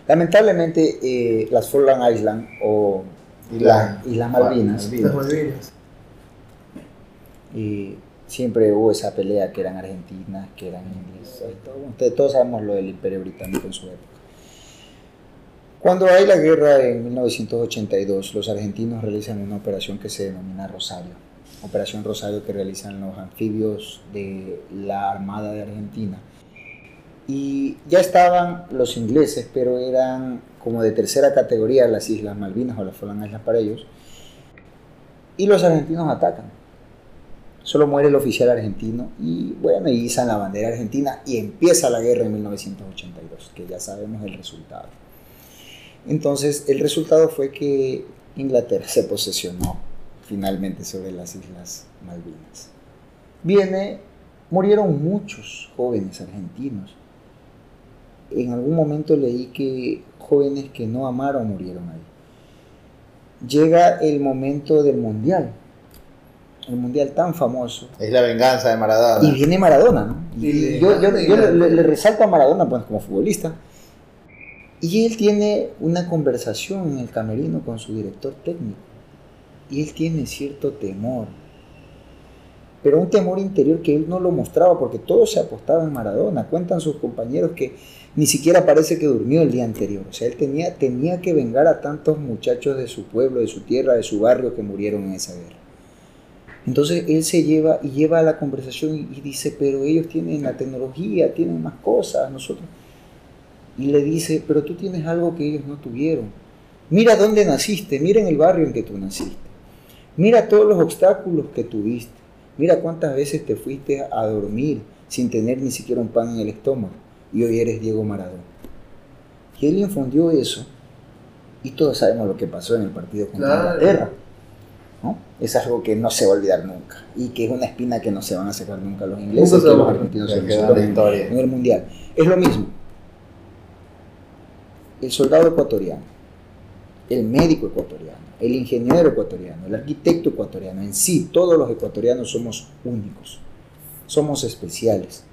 Lamentablemente, eh, las Falkland Island o las Islas Malvinas, Las Malvinas. y siempre hubo esa pelea que eran argentinas, que eran inglesas. y todo. Ustedes todos sabemos lo del Imperio Británico en su época. Cuando hay la guerra en 1982, los argentinos realizan una operación que se denomina Rosario. Operación Rosario que realizan los anfibios de la Armada de Argentina. Y ya estaban los ingleses, pero eran como de tercera categoría las Islas Malvinas o las Falkland Islas para ellos. Y los argentinos atacan. Solo muere el oficial argentino y bueno, izan la bandera argentina y empieza la guerra en 1982, que ya sabemos el resultado. Entonces, el resultado fue que Inglaterra se posesionó finalmente sobre las Islas Malvinas. Viene, murieron muchos jóvenes argentinos. En algún momento leí que jóvenes que no amaron murieron ahí. Llega el momento del Mundial, el Mundial tan famoso, Es la venganza de Maradona. y viene Maradona, ¿no? Y Y yo, yo- le- yo le- le resalto a Maradona pues, como futbolista. Y él tiene una conversación en el camerino con su director técnico. Y él tiene cierto temor. Pero un temor interior que él no lo mostraba porque todo se apostaba en Maradona. Cuentan sus compañeros que ni siquiera parece que durmió el día anterior. O sea, él tenía, tenía que vengar a tantos muchachos de su pueblo, de su tierra, de su barrio que murieron en esa guerra. Entonces él se lleva y lleva a la conversación y, y dice, pero ellos tienen la tecnología, tienen más cosas, nosotros. Y le dice, pero tú tienes algo que ellos no tuvieron. Mira dónde naciste, mira en el barrio en que tú naciste. Mira todos los obstáculos que tuviste. Mira cuántas veces te fuiste a dormir sin tener ni siquiera un pan en el estómago. Y hoy eres Diego Maradona. Y él infundió eso. Y todos sabemos lo que pasó en el partido contra Claro. Inglaterra. ¿no? Es algo que no se va a olvidar nunca. Y que es una espina que no se van a sacar nunca los ingleses, que los argentinos Se historia. en el mundial. Es lo mismo. El soldado ecuatoriano, el médico ecuatoriano, el ingeniero ecuatoriano, el arquitecto ecuatoriano, en sí, todos los ecuatorianos somos únicos, somos especiales.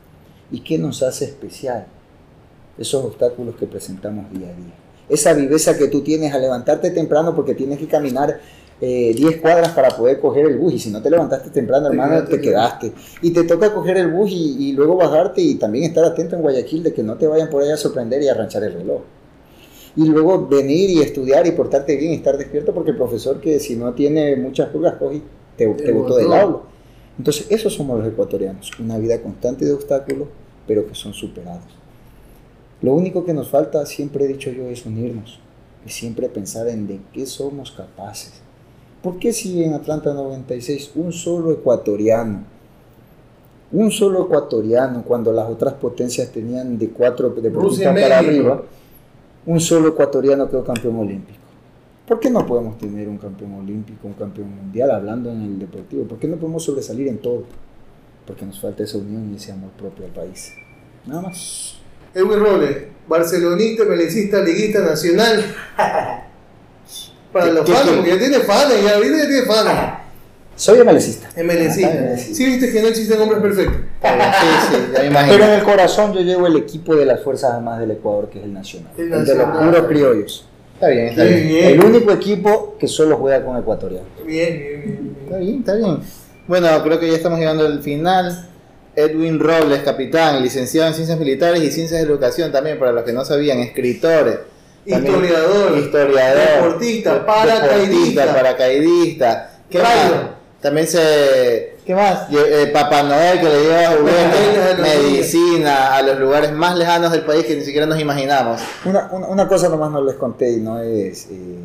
¿Y qué nos hace especial? Esos obstáculos que presentamos día a día. Esa viveza que tú tienes al levantarte temprano porque tienes que caminar eh, 10 cuadras para poder coger el bus y si no te levantaste temprano, Te hermano, te quedaste. Y te toca coger el bus y, y luego bajarte y también estar atento en Guayaquil de que no te vayan por ahí a sorprender y a arranchar el reloj. Y luego venir y estudiar y portarte bien y estar despierto porque el profesor que si no tiene muchas pulgas coge te, Te botó del aula. Entonces esos somos los ecuatorianos, una vida constante de obstáculos, pero que son superados. Lo único que nos falta, siempre he dicho yo, es unirnos y siempre pensar en de qué somos capaces. ¿Por qué si en Atlanta 96 un solo ecuatoriano, un solo ecuatoriano, cuando las otras potencias tenían de cuatro de Rusia para arriba, un solo ecuatoriano quedó campeón olímpico? ¿Por qué no podemos tener un campeón olímpico, un campeón mundial, hablando en el deportivo? ¿Por qué no podemos sobresalir en todo? Porque nos falta esa unión y ese amor propio al país. Nada más. Edwin Robles, barcelonista, melecista, liguista nacional. (laughs) Para ¿Qué- los fans, porque ya tiene fans, ya ya tiene fans. Soy. Es melecista. melecista. Sí, viste que no existen hombres perfectos. Sí, sí, ya me imagino. Pero en el corazón yo llevo el equipo de las Fuerzas Armadas del Ecuador, que es el Nacional. El El, de los puros criollos. Está bien, está bien. bien. El único equipo que solo juega con ecuatorianos. Bien, bien, bien. Está bien, está bien. Bueno, creo que ya estamos llegando al final. Edwin Robles, capitán, licenciado en Ciencias Militares y Ciencias de Educación también, para los que no sabían, escritores. también Historiador, historiador, deportista, de- paracaidista. deportista, paracaidista. ¿Qué. También se... ¿Qué más? Eh, Papá Noel que le lleva (laughs) juguetes, medicina a los lugares más lejanos del país que ni siquiera nos imaginamos. Una, una, una cosa nomás no les conté y no es eh,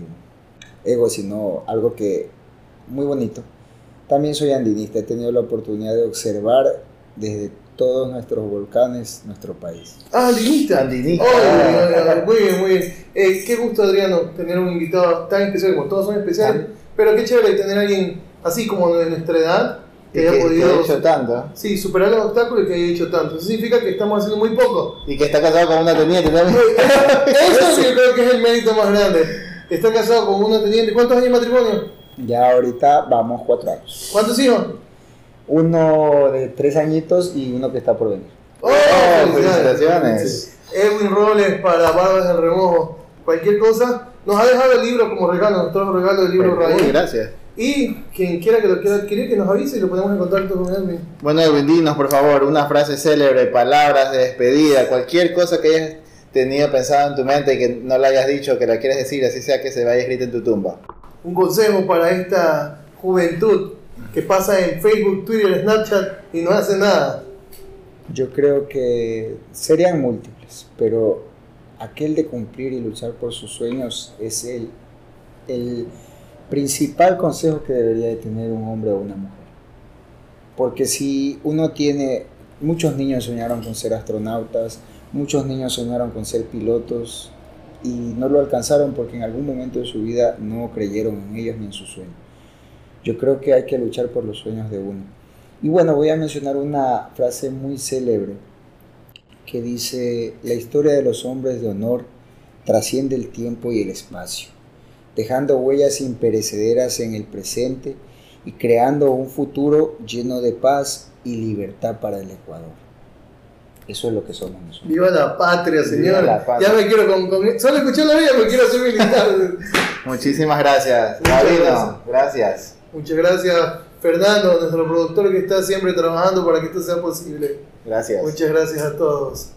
ego, sino algo que muy bonito. También soy andinista, he tenido la oportunidad de observar desde todos nuestros volcanes nuestro país. Ah, andinista. Andinista. Ay, ay, muy bien, muy bien. Eh, qué gusto, Adriano, tener un invitado tan especial como todos son especiales. Pero qué chévere tener a alguien así como de nuestra edad que haya que, que podido ha hecho tanto. sí, superar los obstáculos y que haya hecho tanto. Eso significa que estamos haciendo muy poco. Y que está casado con una teniente también. (laughs) Eso sí yo creo que es el mérito más grande. Está casado con una teniente. ¿Cuántos años de matrimonio? Ya ahorita vamos cuatro años. ¿Cuántos hijos? Uno de tres añitos y uno que está por venir. ¡Oh, Oh, felicitaciones. Edwin Robles para Barbas del Remojo. Cualquier cosa. Nos ha dejado el libro como regalo, nos trajo regalo del libro Raíz. gracias. Y quien quiera que lo quiera adquirir, que nos avise y lo ponemos en contacto con Edwin. Bueno, Edwin, dinos por favor una frase célebre, palabras de despedida, cualquier cosa que hayas tenido pensado en tu mente y que no la hayas dicho, que la quieras decir, así sea que se vaya escrita en tu tumba. Un consejo para esta juventud que pasa en Facebook, Twitter, Snapchat y no hace nada. Yo creo que serían múltiples, pero aquel de cumplir y luchar por sus sueños es el, el principal consejo que debería de tener un hombre o una mujer. Porque si uno tiene, muchos niños soñaron con ser astronautas, muchos niños soñaron con ser pilotos y no lo alcanzaron porque en algún momento de su vida no creyeron en ellos ni en sus sueños. Yo creo que hay que luchar por los sueños de uno. Y bueno, voy a mencionar una frase muy célebre que dice, la historia de los hombres de honor trasciende el tiempo y el espacio, dejando huellas imperecederas en el presente y creando un futuro lleno de paz y libertad para el Ecuador. Eso es lo que somos nosotros. Viva la patria, Viva señor. la patria. Ya me quiero con, con- Solo escuché la vida porque quiero ser militar. (laughs) Muchísimas gracias. Rabino, gracias. Muchas gracias, Fernando, nuestro productor que está siempre trabajando para que esto sea posible. Gracias. Muchas gracias a todos.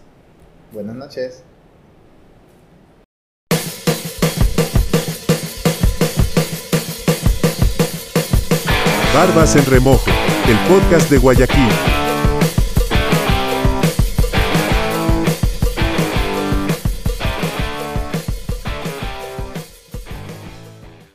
Buenas noches. Barbas en Remojo, el podcast de Guayaquil.